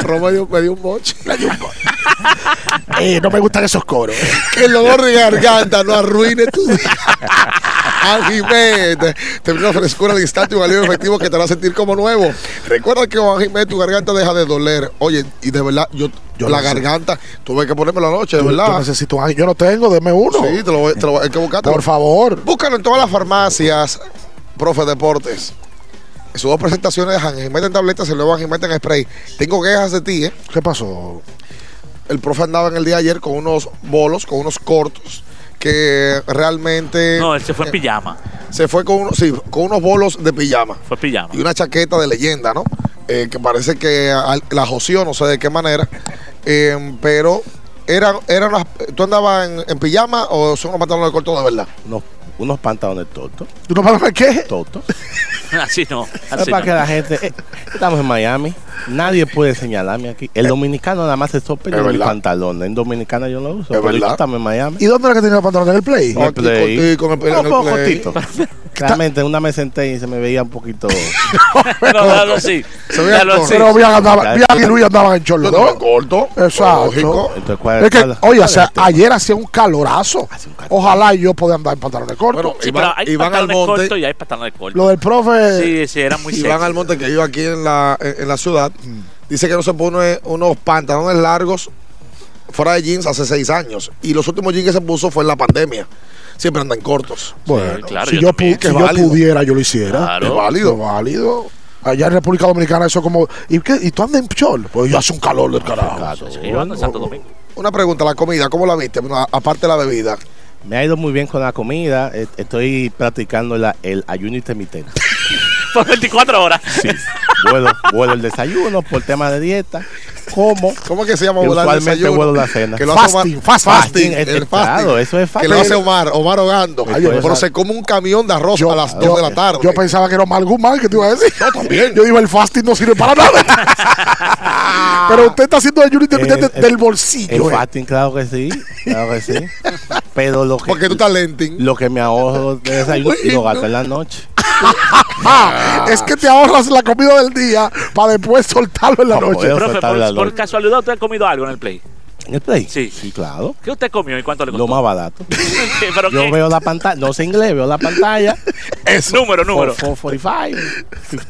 Romeo me dio un boche. Eh, no me gustan esos coros. Que el dolor de garganta no arruine tu día. Anjimet, te brinda frescura al instante y un alivio efectivo que te hará sentir como nuevo. Recuerda que con Anjimet tu garganta deja de doler. Oye, y de verdad, yo, Yo la garganta, tuve que ponerme la noche, de Yo, verdad. yo necesito un. Yo no tengo, deme uno. Sí, te lo voy, te lo voy- hay que buscarte. Por favor. Búscalo en todas las farmacias, profe Deportes. En sus dos presentaciones de Anjimet en tabletas y luego Anjimet en spray. Tengo quejas de ti, ¿eh? ¿Qué pasó? El profe andaba en el día de ayer con unos bolos, con unos cortos, que realmente No, él se fue en pijama. se fue con, unos, sí, con unos bolos de pijama Fue pijama. y una chaqueta de leyenda, ¿no? Eh, que parece que al- la joció, no sé de qué manera, eh, pero era, era una- ¿tú andabas en, en pijama o son unos pantalones cortos de verdad? unos, unos pantalones tortos. ¿Tú no vas a ver qué? Tortos. Así no. Es para no. que la gente. eh, estamos en Miami. Nadie puede señalarme aquí. El dominicano nada más se de mis verdad. pantalones. En dominicano yo no lo uso. Es pero verdad. estamos en Miami. ¿Y dónde era que tenía los pantalones? ¿En el play? En el play. contigo, con el- Un en el poco play. Realmente una me senté y se me veía un poquito. No, déjalo así. Se ve Déjalo actor. así. Pero Bian andaba, Bian y Luis andaban en andaba ¿no? corto. Exacto. lógico. Entonces, ¿cuál, Es que, cuál- oye, o sea, es el tema? ayer hacía un calorazo. Ojalá yo pueda andar en pantalones cortos. Bueno, Sí, Iván- pero hay Iván pantalones Almonte- cortos y hay pantalones cortos. Lo del profe. Sí, sí, era muy Iván sexy. Almonte, que vive aquí en la, en, en la ciudad, dice que no se pone unos pantalones largos fuera de jeans hace seis años. Y los últimos jeans que se puso fue en la pandemia. Siempre andan cortos. Bueno, Sí, claro, si, yo yo, si yo pudiera, yo lo hiciera. Claro. Es válido. Es válido. Allá en República Dominicana eso como... ¿Y, qué? ¿Y tú andas en chol? Pues yo hace un calor del carajo. Sí, yo ando en Santo Domingo. Una pregunta, la comida, ¿cómo la viste? Bueno, aparte de la bebida. Me ha ido muy bien con la comida. Eh, Estoy practicando la- el ayuno intermitente. Por 24 horas. Sí. Vuelo, vuelo el desayuno por tema de dieta. ¿Cómo es que se llama Y volar el desayuno? vuelo la cena. Que lo hace Fasting, Omar- fasting. fasting, Fasting, el eh, fasting. claro, eso es Que lo fasting. hace Omar, Omar Hogando. Ay, yo pero se come un camión de arroz a las 2 de la tarde. Yo pensaba que era Omar Guzmán que te iba a decir. Yo también. Yo digo, el fasting no sirve para nada. Pero usted está haciendo ayuno intermitente eh, del El bolsillo. eh. fasting, claro que sí. Claro que sí. Pero lo que, Porque tú estás lenting. lo que me ahorro de desayuno lo gasto en la noche. Ah, es que te ahorras la comida del día para después soltarlo en la No noche. Profe, soltar la por, por casualidad, ¿usted ha comido algo en el play? ¿En el play? Sí. Sí, claro. ¿Qué usted comió y cuánto le Lo costó? más barato. ¿Pero Yo qué? veo la pantalla, no sé inglés, veo la pantalla. Número, número. 445,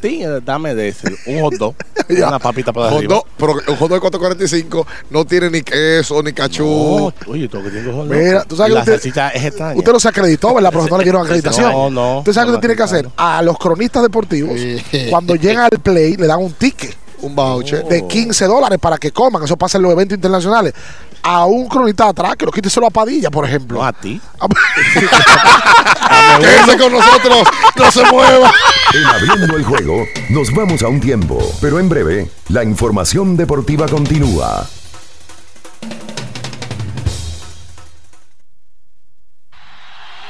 15, dame de ese. Un hot dog, una papita por Hot arriba. dog, pero un hot dog de 445 no tiene ni queso, ni cachú. No, oye, todo que tengo hot dog. Mira, tú sabes que la usted- salchicha es extraña. Usted no se acreditó, ¿verdad? Porque no le dieron acreditación. No, no. Usted sabe no que usted tiene que hacer. A los cronistas deportivos, cuando llegan al play, le dan un ticket Un voucher. de 15 dólares para que coman. Eso pasa en los eventos internacionales. A un cronista atrás, que lo quíteselo a Padilla, por ejemplo. No, a ti. Quédese con nosotros, no se mueva. En abriendo el juego, nos vamos a un tiempo, pero en breve, la información deportiva continúa.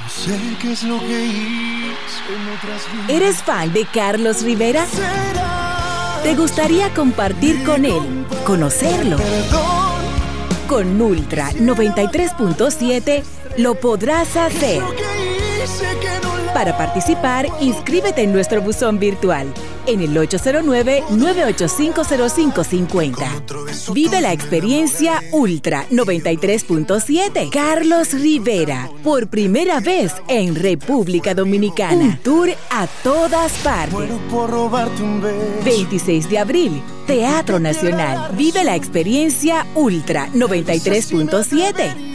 Sé qué es lo que hizo en otras vidas. ¿Eres fan de Carlos Rivera? ¿Te gustaría compartir con él, conocerlo? Con Ultra 93.7 lo podrás hacer. Para participar, inscríbete en nuestro buzón virtual en el 809-9850550 Vive la experiencia Ultra 93.7. Carlos Rivera, por primera vez en República Dominicana. Un tour a todas partes. 26 de abril, Teatro Nacional. Vive la experiencia Ultra 93.7.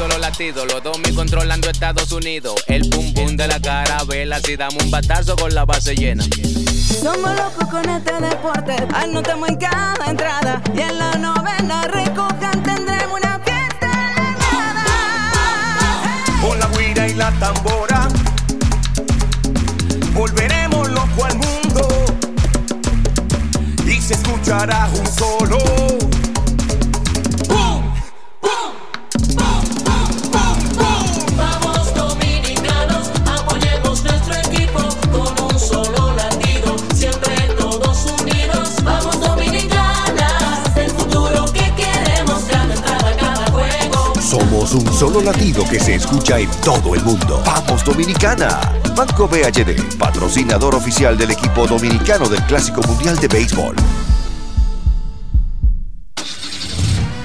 Solo latido. Los dos me controlando Estados Unidos. El pum pum de la carabela. Si damos un batazo con la base llena. Somos locos con este deporte, anotamos en cada entrada y en la novena recojan tendremos una fiesta Con la guira y la tambora Volveremos loco al mundo Y se escuchará un solo Somos un solo latido que se escucha en todo el mundo. ¡Vamos Dominicana! Banco BHD, patrocinador oficial del equipo dominicano del Clásico Mundial de Béisbol.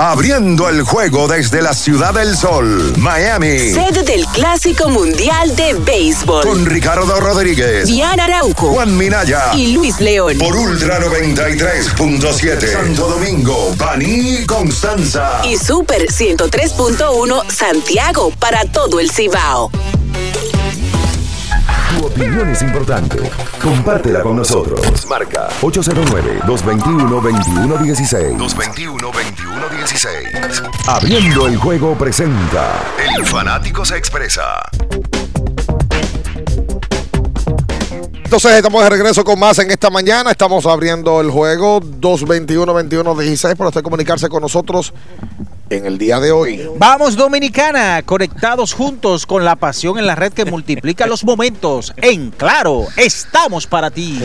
Abriendo el juego desde la Ciudad del Sol, Miami. Sede del Clásico Mundial de Béisbol. Con Ricardo Rodríguez, Diana Arauco, Juan Minaya y Luis León. Por Ultra 93.7. Santo Domingo, Baní, Constanza. Y Super 103.1 Santiago para todo el Cibao. Tu opinión es importante. Compártela con nosotros. Marca 809-221-2116. 221-2116. Abriendo el juego presenta. El fanático se expresa. Entonces estamos de regreso con más en esta mañana. Estamos abriendo el juego 221-21-16 para usted comunicarse con nosotros en el día de hoy. Vamos Dominicana, conectados juntos con la pasión en la red que multiplica los momentos. En claro, estamos para ti.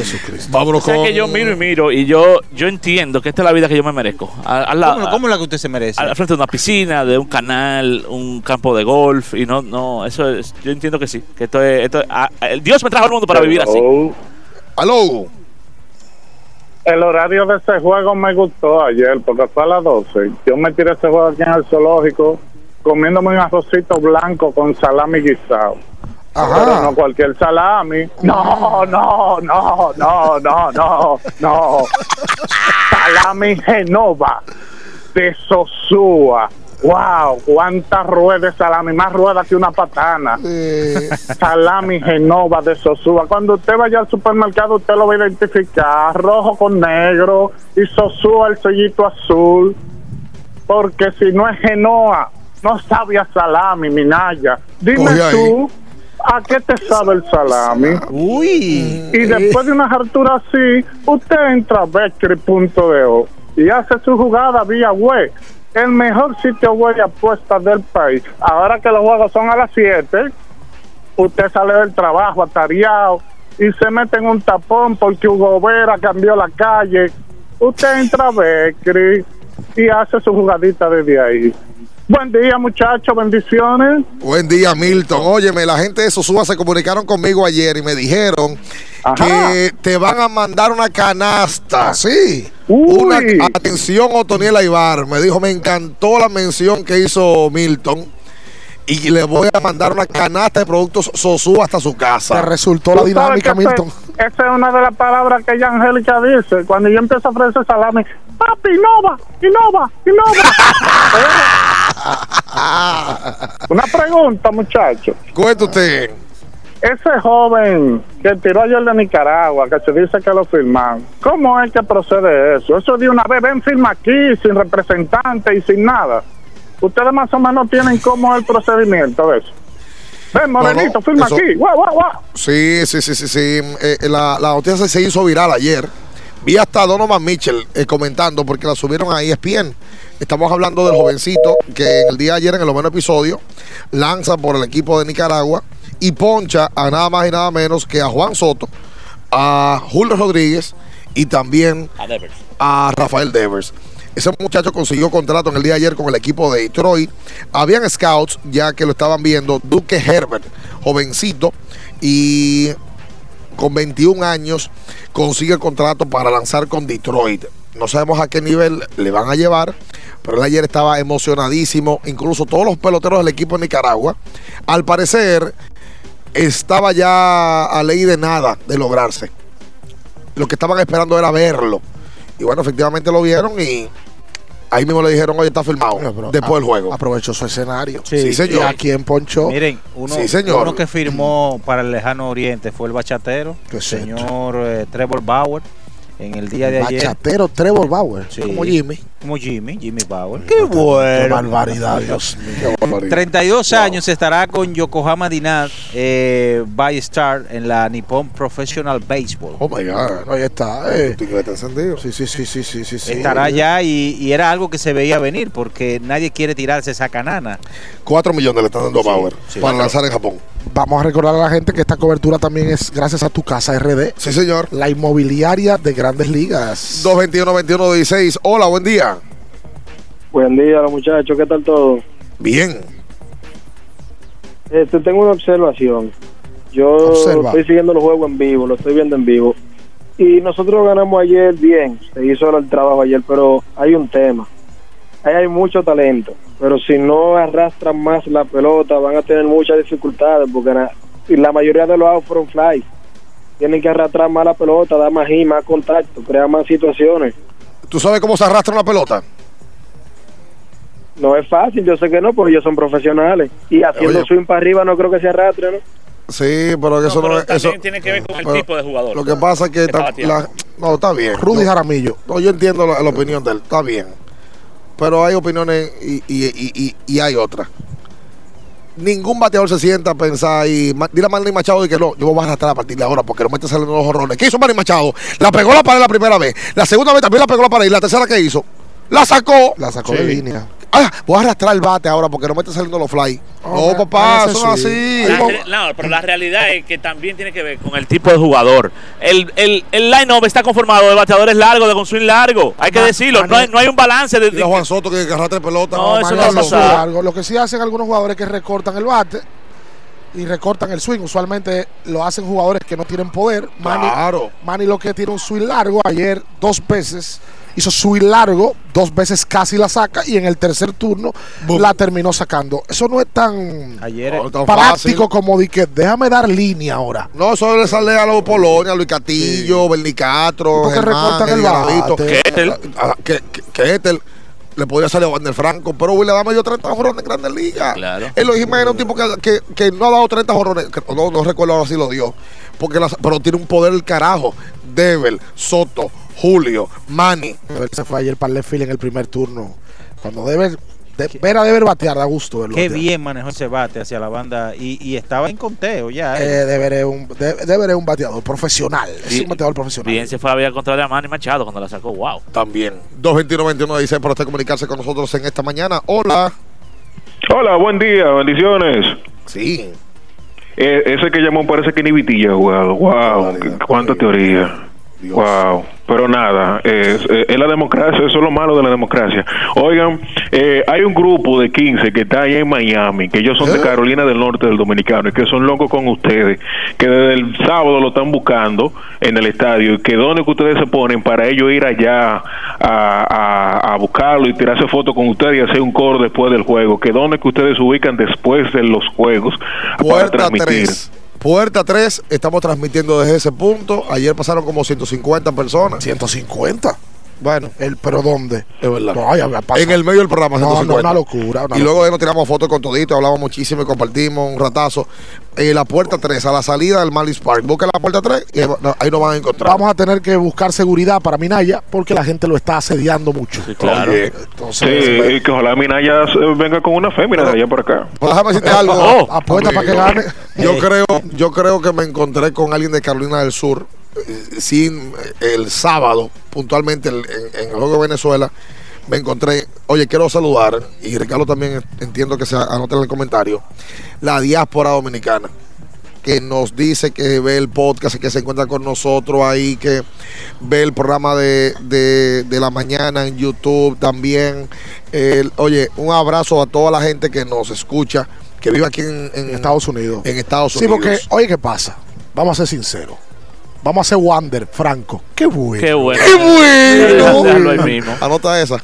Vámonos O sea que yo miro y miro y yo, yo entiendo que esta es la vida que yo me merezco. A- ¿Cómo, cómo es la que usted se merece? al frente de una piscina, de un canal, un campo de golf y no, no, eso es, yo entiendo que sí, que esto es, esto es- el Dios me trajo al mundo para vivir así. Aló. El horario de ese juego me gustó ayer porque fue a las 12. Yo me tiré ese juego aquí en el zoológico comiéndome un arrocito blanco con salami guisado. Pero no cualquier salami. No, no, no, no, no, no, no. Salami Genova de Sosúa. Wow, cuántas ruedas de salami, más ruedas que una patana. Salami Genova de Sosúa. Cuando usted vaya al supermercado, usted lo va a identificar rojo con negro y Sosúa el sellito azul. Porque si no es Genoa, no sabe a salami, Minaya. Dime ahí. tú, ¿a qué te sabe el salami? Uy. Y después de una hartura así, usted entra a Bakery.de y hace su jugada vía web. El mejor sitio web de apuestas del país. Ahora que los juegos son a las 7, usted sale del trabajo atareado y se mete en un tapón porque Hugo Vera cambió la calle. Usted entra a Bakery y hace su jugadita desde ahí. Buen día, muchachos, bendiciones. Buen día, Milton. Óyeme, la gente de Sosúa se comunicaron conmigo ayer y me dijeron que te van a mandar una canasta. Sí. Una atención, Otoniel Aibar. Me dijo, me encantó la mención que hizo Milton. Y le voy a mandar una canasta de productos Sosúa hasta su casa. Te resultó sabes que ese- Esa es una de las palabras que ella Angélica dice. Cuando yo empiezo a ofrecer salami, papi, innova, innova, innova. una pregunta, muchacho. Cuenta usted. Ese joven que tiró ayer de Nicaragua, que se dice que lo firman, ¿cómo es que procede eso? Eso de una vez, ven, firma aquí, sin representante y sin nada. Ustedes más o menos tienen cómo es el procedimiento de eso. Ven, Morenito, firma eso- aquí. Guau, guau, guau. Sí, sí, sí, sí, sí. Eh, la, la noticia se hizo viral ayer. Vi hasta Donovan Mitchell eh, comentando porque la subieron a ESPN. Estamos hablando del jovencito que en el día de ayer, en el noveno episodio, lanza por el equipo de Nicaragua y poncha a nada más y nada menos que a Juan Soto, a Julio Rodríguez y también A Devers. a Rafael Devers. Ese muchacho consiguió contrato en el día de ayer con el equipo de Detroit. Habían scouts ya que lo estaban viendo. Duque Herbert, jovencito, y con 21 años consigue el contrato para lanzar con Detroit. No sabemos a qué nivel le van a llevar, pero él ayer estaba emocionadísimo. Incluso todos los peloteros del equipo de Nicaragua, al parecer, estaba ya a ley de nada de lograrse. Lo que estaban esperando era verlo. Y bueno, efectivamente lo vieron y ahí mismo le dijeron, oye, está firmado. después del juego. Aprovechó su escenario. Sí, señor. ¿Y a quién ponchó? Miren, uno, Sí, señor. uno que firmó para el lejano oriente fue el bachatero, el señor eh, Trevor Bauer, en el día de ayer. Bachatero Trevor Bauer. Sí. Como Jimmy. Como Jimmy, Jimmy Bauer. Qué bueno. Qué barbaridad, Dios mío. 32 años estará con Yokohama Dinat eh, by Star en la Nippon Professional Baseball. Oh my God. Ahí está. Eh. Está encendido. Sí, sí, sí, sí, sí, sí. sí. Estará allá y, y era algo que se veía venir porque nadie quiere tirarse esa canana. 4 millones le están dando a Bauer sí. para lanzar en Japón. Vamos a recordar a la gente que esta cobertura también es gracias a tu casa RD. Sí, señor. La inmobiliaria de grandes ligas. 221-21-16. Hola, buen día. Buen día, los muchachos, ¿qué tal todo? Bien. Este, tengo una observación. Yo Observa. estoy siguiendo los juegos en vivo, lo estoy viendo en vivo. Y nosotros ganamos ayer bien, se hizo el trabajo ayer, pero hay un tema. Ahí hay mucho talento, pero si no arrastran más la pelota van a tener muchas dificultades porque y la mayoría de los outs fueron fly. Tienen que arrastrar más la pelota, dar más hit, más contacto, crear más situaciones. ¿Tú sabes cómo se arrastra una pelota? No es fácil, yo sé que no, porque ellos son profesionales. Y haciendo Oye. swing para arriba no creo que se arrastre, ¿no? Sí, pero que eso no, pero es. también Eso, tiene que ver con el pero tipo de jugador. Lo que pasa es que. está la- no, está bien. Rudy Jaramillo. No, yo entiendo la, la opinión de él, está bien. Pero hay opiniones y, y, y, y- y hay otras. ningún bateador se sienta a pensar y dile a Manny Machado de que no, yo voy a arrastrar a partir de ahora porque no me está saliendo los horrores. ¿Qué hizo Manny Machado? La pegó la pared la primera vez, la segunda vez también la pegó la pared y la tercera que hizo, la sacó. La sacó de línea. Ah, voy a arrastrar el bate ahora porque no me está saliendo los fly. no, papá, eso no es así. La no, pero la realidad es que también tiene que ver con el tipo de jugador. El, el, el line-up está conformado de bateadores largos, de con swing largo. Hay que Ma- decirlo. No hay, no hay un balance. De, Y a Juan Soto que arrastra pelota. No, eso no. Lo que sí hacen algunos jugadores es que recortan el bate y recortan el swing. Usualmente lo hacen jugadores que no tienen poder. Manny, Claro. Manny lo que tiene un swing largo. Ayer dos veces hizo swing largo, dos veces casi la saca y en el tercer turno la terminó sacando. Eso no es tan Ayer No, tan práctico como de que déjame dar línea ahora. No, eso le sale a los Polonia, a Luis Castillo, Bernie Castro, Porque Germán, recortan el bate. Ketel. A- a- que, que, que Ketel le podía salir a Wander Franco, pero William Adame dio 30 jorrones en Grandes Ligas. Claro. Eloy Jiménez es un tipo que, que, que no ha dado 30 jorrones, que no, no recuerdo ahora si lo dio, porque las- pero tiene un poder el carajo. Devel, Soto, Julio, Manny. Se fue ayer para el en el primer turno. Cuando debe, de, ver a deber batear, da gusto verlo. Qué batear. bien manejó ese bate hacia la banda y, y estaba en conteo ya. Eh, eh. Deber es un, de- Deber es un bateador profesional. Es Sí. un bateador profesional. Bien se fue a ver contra de Manny Machado cuando la sacó. Wow. También. 221 dice para usted comunicarse con nosotros en esta mañana. Hola. Hola, buen día, bendiciones. Sí. Eh, ese que llamó parece que ni Vitilla ha jugado. Wow, cuánta teoría. Wow, pero nada, es, eh, es la democracia, eso es lo malo de la democracia. Oigan, eh, hay un grupo de 15 que está ahí en Miami, que ellos son de Carolina del Norte del Dominicano y que son locos con ustedes, que desde el sábado lo están buscando en el estadio y que donde que ustedes se ponen para ellos ir allá a, a- a buscarlo y tirarse fotos con ustedes y hacer un coro después del juego, que donde que ustedes se ubican después de los juegos para transmitir. 3. Puerta 3, estamos transmitiendo desde ese punto. Ayer pasaron como 150 personas. 150. Bueno, El, ¿Pero dónde? es verdad. No, ya me pasa. En el medio del programa, No, no, 150. una locura. una y luego de ahí nos tiramos fotos con todito, hablamos muchísimo y compartimos un ratazo. En la puerta 3, a la salida del Marlins Park. Busca la puerta 3 y ahí nos van a encontrar. Vamos a tener que buscar seguridad para Minaya porque la gente lo está asediando mucho. claro. Oye, Sí, Entonces, y que ojalá Minaya eh, venga con una fémina de allá por acá. pues déjame decirte algo. Oh. apuesta para que gane. Yo creo, yo creo que me encontré con alguien de Carolina del Sur eh, sin eh, el sábado, puntualmente en, en el juego de Venezuela. Me encontré, oye, quiero saludar, y Ricardo también entiendo que se anota en el comentario, la diáspora dominicana, que nos dice que ve el podcast, que se encuentra con nosotros ahí, que ve el programa de, de- de la mañana en YouTube también. El- oye, un abrazo a toda la gente que nos escucha, que vive aquí en, en Estados Unidos. en Estados Sí, Unidos. porque, oye, ¿qué pasa? Vamos a ser sinceros. Vamos a ser Wander, Franco. Qué bueno. Qué bueno. ¡Qué bueno! Ahí mismo. Anota esa.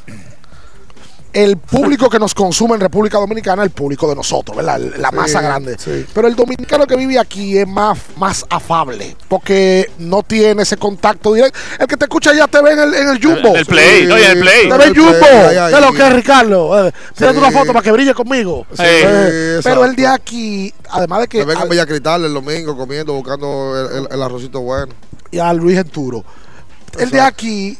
El público que nos consume en República Dominicana es el público de nosotros, ¿verdad? La Sí, masa grande. sí. Pero el dominicano que vive aquí es más, más afable, porque no tiene ese contacto directo. El que te escucha ya te ve en el, en el jumbo. En el play, no, y en el play. Te ve el jumbo. ¿Qué es lo que es, Ricardo? Eh, tírate Sí. una foto para que brille conmigo. Sí, Eh, pero el de aquí, además de que Que venga a, en Villa Cristal el domingo comiendo, buscando el, el- el arrocito bueno. y a Luis Enturo, el de aquí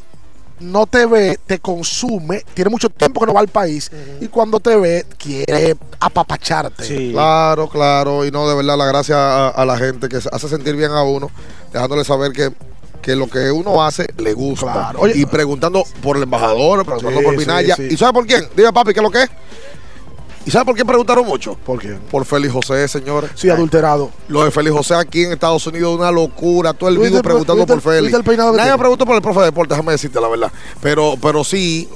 no te ve, te consume, tiene mucho tiempo que no va al país y cuando te ve quiere apapacharte. Claro, claro. Y no, de verdad, la gracia a, a la gente que se hace sentir bien a uno, dejándole saber que, que lo que uno hace le gusta. Claro. Oye, y preguntando por el embajador, preguntando Sí, por sí, Minaya. sí. ¿Y sabe por quién? Dime, papi, ¿qué es lo que es? ¿Y sabe por qué preguntaron mucho? ¿Por qué? Por Félix José, señores. Sí, adulterado. Lo de Félix José aquí en Estados Unidos es una locura. Todo el ¿Viste video el- preguntando por Félix. Nadie me preguntó por el profe de deporte, déjame decirte la verdad. Pero, pero sí,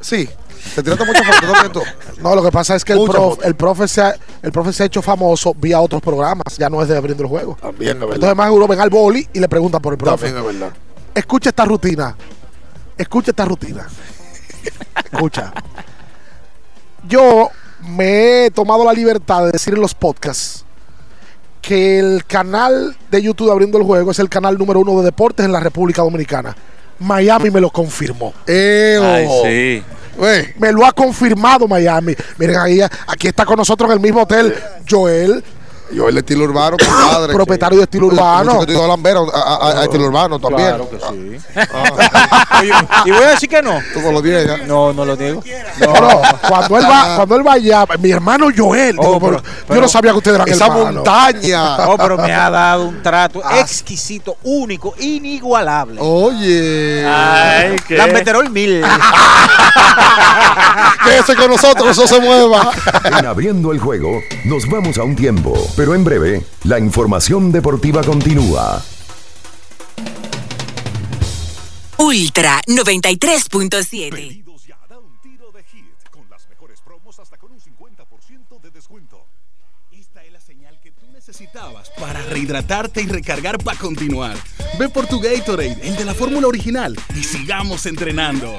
sí. Te tiraste también tú. No, lo que pasa es que el, foto. profe se ha, el profe se ha hecho famoso vía otros programas, ya no es de abriendo el juego. También es verdad. Entonces más seguro ven al boli y le preguntan por el profe. También es verdad. Escucha esta rutina. Escucha esta rutina. Escucha. Yo me he tomado la libertad de decir en los podcasts que el canal de YouTube Abriendo el Juego es el canal número uno de deportes en la República Dominicana. Miami me lo confirmó. Ay, sí. Me lo ha confirmado Miami. Miren ahí, aquí está con nosotros en el mismo hotel Joel. Yo el estilo urbano, compadre. Propietario de estilo urbano. Mucho que te digo lambero, a, a- a estilo urbano también. Claro que sí. Oye, y voy a decir que no. Tú no lo niegas. No, no lo digo. No, no, cuando él va, cuando él va allá, mi hermano Joel, digo, Oh, pero- pero- yo no sabía que ustedes eran Esa montaña. No, pero me ha dado un trato Ah. exquisito, único, inigualable. Oye. Ay, qué. Lambeterol mil. Quédese con nosotros, eso se mueva. En abriendo el juego, nos vamos a un tiempo, pero en breve, la información deportiva continúa. Ultra 93.7. Pedidos ya, da un tiro de hit con las mejores promos hasta con un 50% de descuento. Esta es la señal que tú necesitabas para rehidratarte y recargar para continuar. Ve por tu Gatorade, el de la fórmula original, y sigamos entrenando.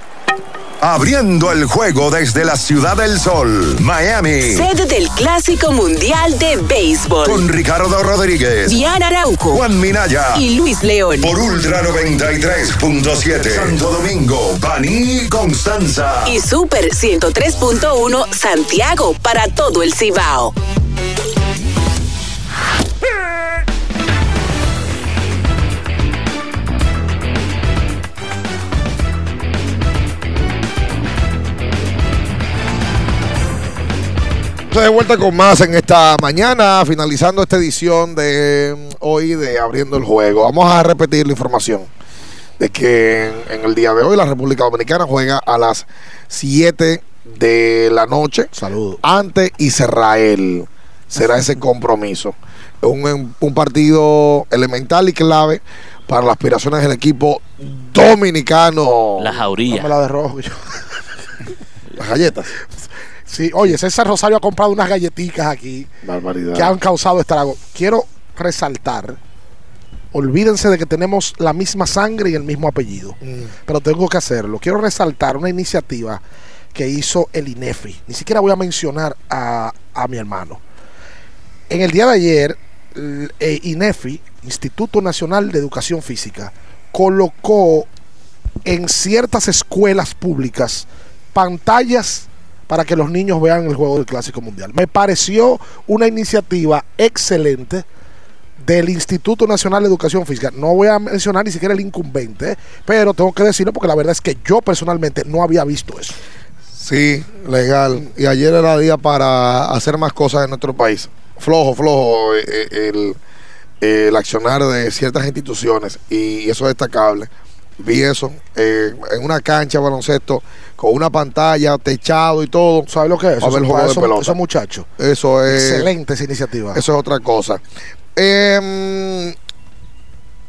Abriendo el juego desde la Ciudad del Sol, Miami. Sede del Clásico Mundial de Béisbol. Con Ricardo Rodríguez, Diana Arauco. Juan Minaya Y Luis León. por Ultra 93.7. Santo Domingo, Baní, Constanza. Y Super 103.1 Santiago para todo el Cibao. De vuelta con más en esta mañana, finalizando esta edición de mm, hoy de Abriendo el Juego. Vamos a repetir la información de que en, en el día de hoy la República Dominicana juega a las 7 de la noche Saludos. ante Israel. Será ese compromiso. Un, un partido elemental y clave para las aspiraciones del equipo dominicano. La jauría. Dame la de rojo. Las galletas. Sí, oye, César Rosario ha comprado unas galletitas aquí Barbaridad. que han causado estrago. Quiero resaltar, olvídense de que tenemos la misma sangre y el mismo apellido, Mm. pero tengo que hacerlo. Quiero resaltar una iniciativa que hizo el INEFI. Ni siquiera voy a mencionar a, a mi hermano. En el día de ayer, el, eh, INEFI, Instituto Nacional de Educación Física, colocó en ciertas escuelas públicas pantallas para que los niños vean el juego del Clásico Mundial. Me pareció una iniciativa excelente del Instituto Nacional de Educación Física. No voy a mencionar ni siquiera el incumbente, pero tengo que decirlo porque la verdad es que yo personalmente no había visto eso. Sí, legal. Y ayer era día para hacer más cosas en nuestro país. Flojo, flojo eh, eh, el, el accionar de ciertas instituciones y eso es destacable. Vi eso eh, en una cancha de baloncesto con una pantalla, techado y todo. ¿Sabes lo que es? A ver el Eso- juego de eso- pelota. esos muchachos. Eso es. Excelente esa iniciativa. Eso es otra cosa. Eh,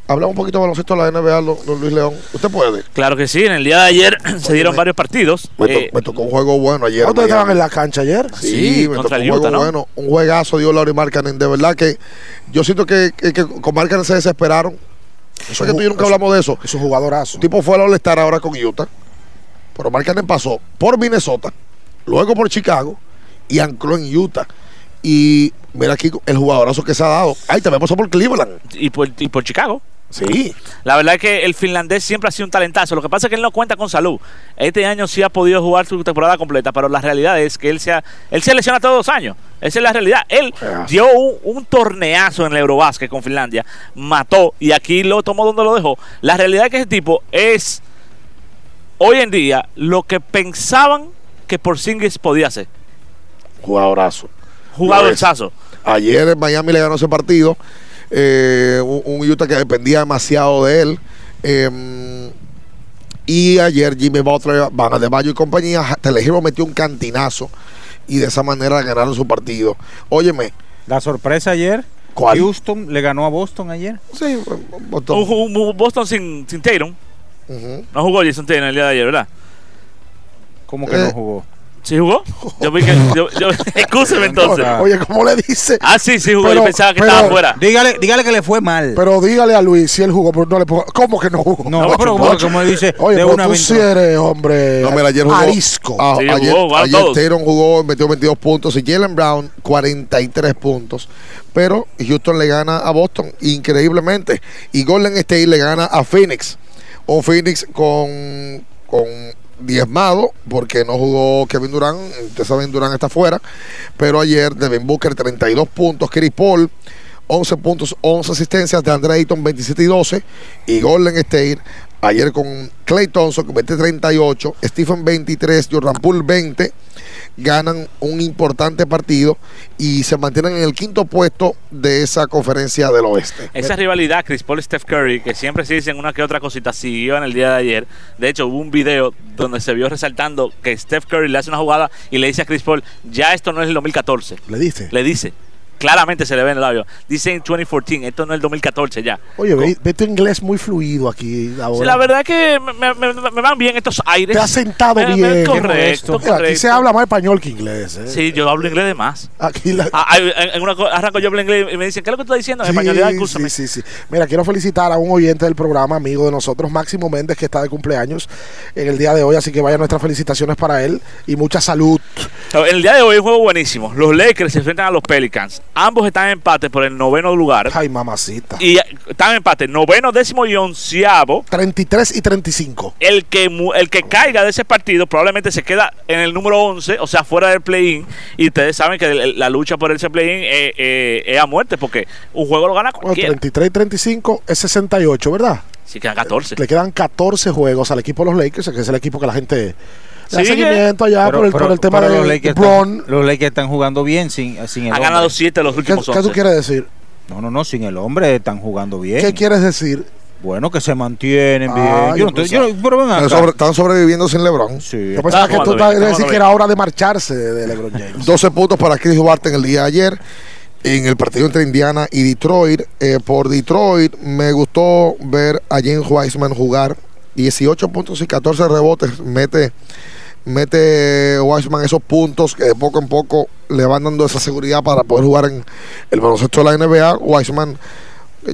Hablamos un poquito de baloncesto de la NBA, don Luis León. ¿Usted puede? Claro que sí, en el día de ayer se dieron varios partidos. Me, to- Eh, me tocó un juego bueno ayer. ¿Ustedes estaban en la cancha ayer? Sí, me contra tocó un juego Utah, ¿no? bueno. Un juegazo dio Laurie Markkanen. De verdad que yo siento que, que, que con Markkanen se desesperaron. Eso es que tú y yo nunca eso- hablamos de eso. Es un jugadorazo. El tipo fue al All-Star ahora con Utah. Pero Markkanen pasó por Minnesota, luego por Chicago y ancló en Utah. Y mira aquí el jugadorazo que se ha dado. Ay, también pasó por Cleveland. y, por, y por Chicago. Sí. La verdad es que el finlandés siempre ha sido un talentazo. Lo que pasa es que él no cuenta con salud. Este año sí ha podido jugar su temporada completa, pero la realidad es que él se, ha- él se lesiona todos los años. Esa es la realidad. Él dio un, un torneazo en el Eurobásquet con Finlandia, mató y aquí lo tomó donde lo dejó. La realidad es que ese tipo es hoy en día lo que pensaban que Porzingis podía hacer. Jugadorazo. Jugador Lo es. sazo. Ayer en Miami le ganó ese partido. eh, un, un Utah que dependía demasiado de él. eh, y ayer Jimmy Butler, Van de Bayo y compañía, Telehiro metió un cantinazo y de esa manera ganaron su partido. Óyeme, La sorpresa ayer. ¿Cuál? Houston le ganó a Boston ayer. sí, Boston. Boston sin, sin Tatum. No jugó Jason Tatum el día de ayer, ¿verdad? ¿Cómo que Eh, no jugó? ¿Sí jugó? Yo vi que. Yo, yo, excúseme entonces. Oye, ¿cómo le dice? Ah, sí, sí jugó. Pero- yo pensaba que pero- estaba fuera. Dígale, dígale que le fue mal. Pero dígale a Luis si él jugó, pero no le ponga. ¿Cómo que no jugó? No, pero como- como dice, Oye, de pero una tú sí eres, hombre. No, mira, ayer jugó. Arisco. Ah, Sí, ayer jugó, jugaron ayer todos. Jugó, metió 22 puntos. Y Jalen Brown, 43 puntos. Pero Houston le gana a Boston increíblemente. Y Golden State le gana a Phoenix. Un Phoenix con, con diezmado porque no jugó Kevin Durant. Ustedes saben, Durant está fuera. Pero ayer Devin Booker, 32 puntos. Chris Paul, 11 puntos, 11 asistencias. De Andre Ayton, 27 y 12. Y Golden State, ayer con Clay Thompson, con 20 38. Stephen, 23. Jordan Poole, 20 ganan un importante partido y se mantienen en el quinto puesto de esa conferencia del oeste. Esa rivalidad, Chris Paul y Steph Curry, que siempre se dicen una que otra cosita, siguió en el día de ayer. De hecho, hubo un video donde se vio resaltando que Steph Curry le hace una jugada y le dice a Chris Paul, ya esto no es el 2014. Le dice. Le dice. Claramente se le ve en el labio. Dice en 2014, esto no es el 2014 ya. Oye, ve, ve tu inglés muy fluido aquí ahora. Sí, la verdad es que me, me- me- me van bien estos aires. Te has sentado Me- bien. Correcto, Mira, Aquí se correcto. habla más español que inglés. ¿eh? Sí, yo hablo inglés de más. Aquí la- Ah, en, una arranco yo hablo inglés y me dicen, ¿qué es lo que tú estás diciendo? En Sí, español, sí, sí, sí. Mira, quiero felicitar a un oyente del programa, amigo de nosotros, Máximo Méndez, que está de cumpleaños en el día de hoy, así que vayan nuestras felicitaciones para él y mucha salud. En el día de hoy es un juego buenísimo. Los Lakers se enfrentan a los Pelicans. Ambos están en empate por el noveno lugar. Ay, mamacita. Y eh, están en empate, noveno, décimo y onceavo. 33 y 35. El que, el que caiga de ese partido probablemente se queda en el número 11, o sea, fuera del play-in. Y ustedes saben que la lucha por ese play-in eh, eh, es a muerte, porque un juego lo gana Bueno, cualquiera. 33 y 35 es 68, ¿verdad? Sí, quedan 14. Le quedan 14 juegos al equipo de los Lakers, que es el equipo que la gente Sigue. seguimiento allá Pero- por, el, pero- por el tema de los Lakers, LeBron. están, los Lakers están jugando bien sin, sin el Ha hombre. ganado 7 los ¿Qué, últimos qué 11. tú quieres decir? No, no, no, sin el hombre están jugando bien. ¿Qué quieres decir? Bueno, que se mantienen bien. Ah, yo yo no te- yo pero ven Están, acá. sobre- están sobreviviendo sin LeBron. Sí. Yo pensaba que tú jugando ibas a bien, decir está que era hora de marcharse de, de LeBron James. 12 puntos para Chris Duarte en el día de ayer. En el partido entre Indiana y Detroit. Eh, por Detroit me gustó ver a James Wiseman jugar. 18 puntos y 14 rebotes. Mete, mete Wiseman esos puntos que de poco en poco le van dando esa seguridad para poder jugar en el baloncesto de la NBA. Wiseman,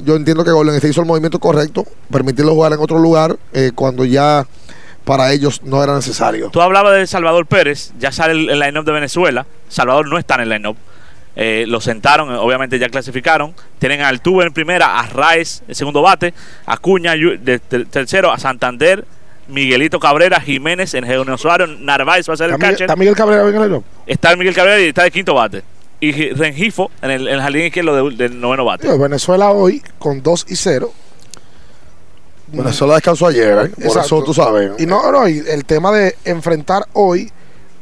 yo entiendo que Golden State hizo el movimiento correcto. Permitirlo jugar en otro lugar eh, cuando ya para ellos no era necesario. Tú hablabas de Salvador Pérez, ya sale el, line-up de Venezuela. Salvador no está en el line-up. Eh, lo sentaron, eh, obviamente ya clasificaron. Tienen a Altuve en primera, a Raez en segundo bate, a Cuña de, ter- tercero, a Santander, Miguelito Cabrera, Jiménez en Eugenio Suárez, Narváez va a ser el ¿Está Miguel, catcher. está Miguel Cabrera en el Está el Miguel Cabrera y está de quinto bate. Y Gi- Rengifo en el, en el jardín izquierdo de- del noveno bate. Tío, Venezuela hoy con 2 y 0. Venezuela descansó ayer, ¿eh? por Exacto. eso tú sabes. Y no, no, y el tema de enfrentar hoy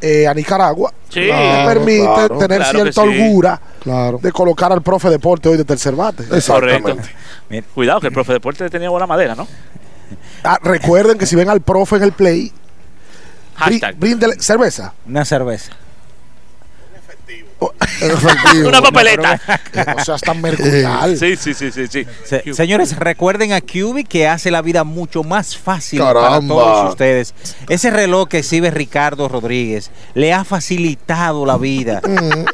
eh, a Nicaragua Sí. me Claro, permite claro. tener Claro cierta sí. holgura Claro. de colocar al profe deporte hoy de tercer bate. Correcto. Mira. Cuidado que el profe deporte tenía buena madera, ¿no? Ah, recuerden que si ven al profe en el play, Hashtag. bríndele cerveza. Una cerveza. Una papeleta. No seas tan mercurial. Sí, sí, sí, sí, sí. Se- señores, recuerden a QB que hace la vida mucho más fácil para todos ustedes. Ese reloj que exhibe Ricardo Rodríguez le ha facilitado la vida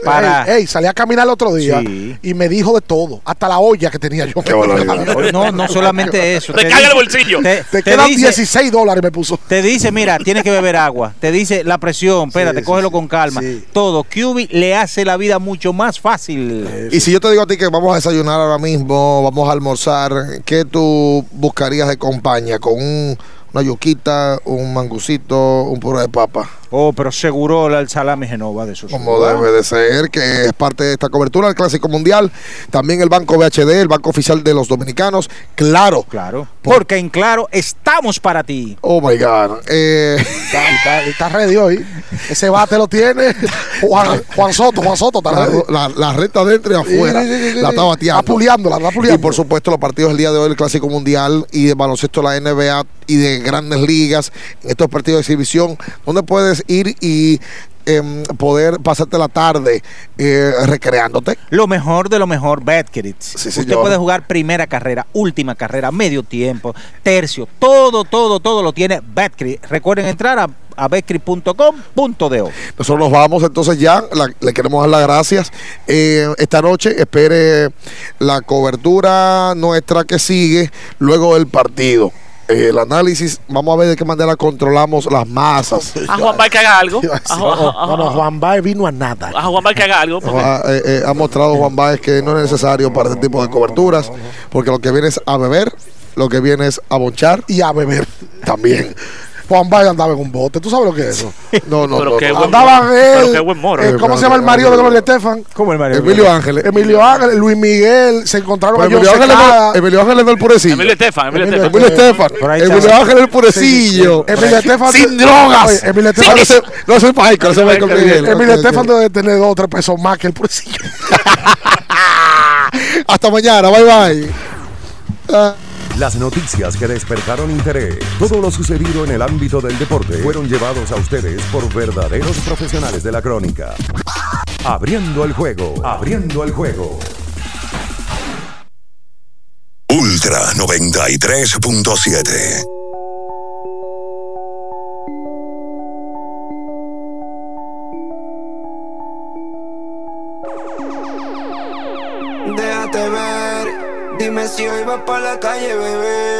para... Ey, ey, salí a caminar el otro día Sí. y me dijo de todo, hasta la olla que tenía yo. No, no solamente eso. Recarga dice- el bolsillo. Te, Te te quedan dice, 16 dólares, me puso. te dice, mira, tienes que beber agua. Te dice la presión, espérate, sí, cógelo sí. con calma. Sí. Todo. QB le hace la vida mucho más fácil. Y si yo te digo a ti que vamos a desayunar ahora mismo, vamos a almorzar, ¿qué tú buscarías de compañía? ¿Con un- una yuquita, un mangucito, un puré de papa? Oh, pero seguro el salami Genova de esos. Como debe de ser, que es parte de esta cobertura del Clásico Mundial. También el Banco BHD, el Banco Oficial de los Dominicanos. Claro. Claro. Porque en claro estamos para ti. Oh my God. Eh, Está, está- está ready hoy. Ese bate lo tiene Juan, Juan Soto. Juan Soto está la, ready. la- la recta dentro y afuera. Sí, sí, sí, sí, la está bateando. Está puliándola, está Y puliando. por supuesto los partidos del día de hoy, el Clásico Mundial y de baloncesto de la NBA y de grandes ligas, en estos partidos de exhibición, donde puedes ir y em, poder pasarte la tarde eh, recreándote. Lo mejor de lo mejor, Betcredits. Sí, Usted puede jugar primera carrera, última carrera, medio tiempo, tercio, todo, todo, todo lo tiene Betcredits. Recuerden entrar a abecri.com.do. Nosotros nos vamos entonces ya, la- le queremos dar las gracias. Eh, esta noche espere la cobertura nuestra que sigue luego del partido. Eh, el análisis, vamos a ver de qué manera controlamos las masas. A Juan Bay que haga algo. A, Ju- a- a- No, no, Juan Baez vino a nada. a Juan Bay que haga algo. porque- Ha, eh, eh, ha mostrado Juan Báez que no es necesario para este tipo de coberturas, porque lo que viene es a beber, lo que viene es a bonchar y a beber también. Juan Baez andaba en un bote. ¿Tú sabes lo que es eso? No, no, Pero no. qué no. buen Andaban moro. él. Pero qué buen moro. eh, ¿Cómo se llama el marido de Gloria Estefan? ¿Cómo el marido? Emilio Ángeles. Emilio Ángel, Luis Miguel, se encontraron ellos Emilio Ángeles no, Emilio Ángeles no el purecillo. Emilio Estefan, Emilio Estefan. Emilio Estefan. Emilio. Ángeles el purecillo. Emilio Estefan Sin drogas. Emilio No, Estefan, no soy Michael, no soy Michael Miguel. Emilio. Estefan debe tener dos o tres pesos más que el purecillo. Hasta mañana, bye bye. Las noticias que despertaron interés, todo lo sucedido en el ámbito del deporte, fueron llevados a ustedes por verdaderos profesionales de la crónica. Abriendo el juego, abriendo el juego. Ultra 93.7. Déjate ver, dime si hoy vas para la calle, bebé.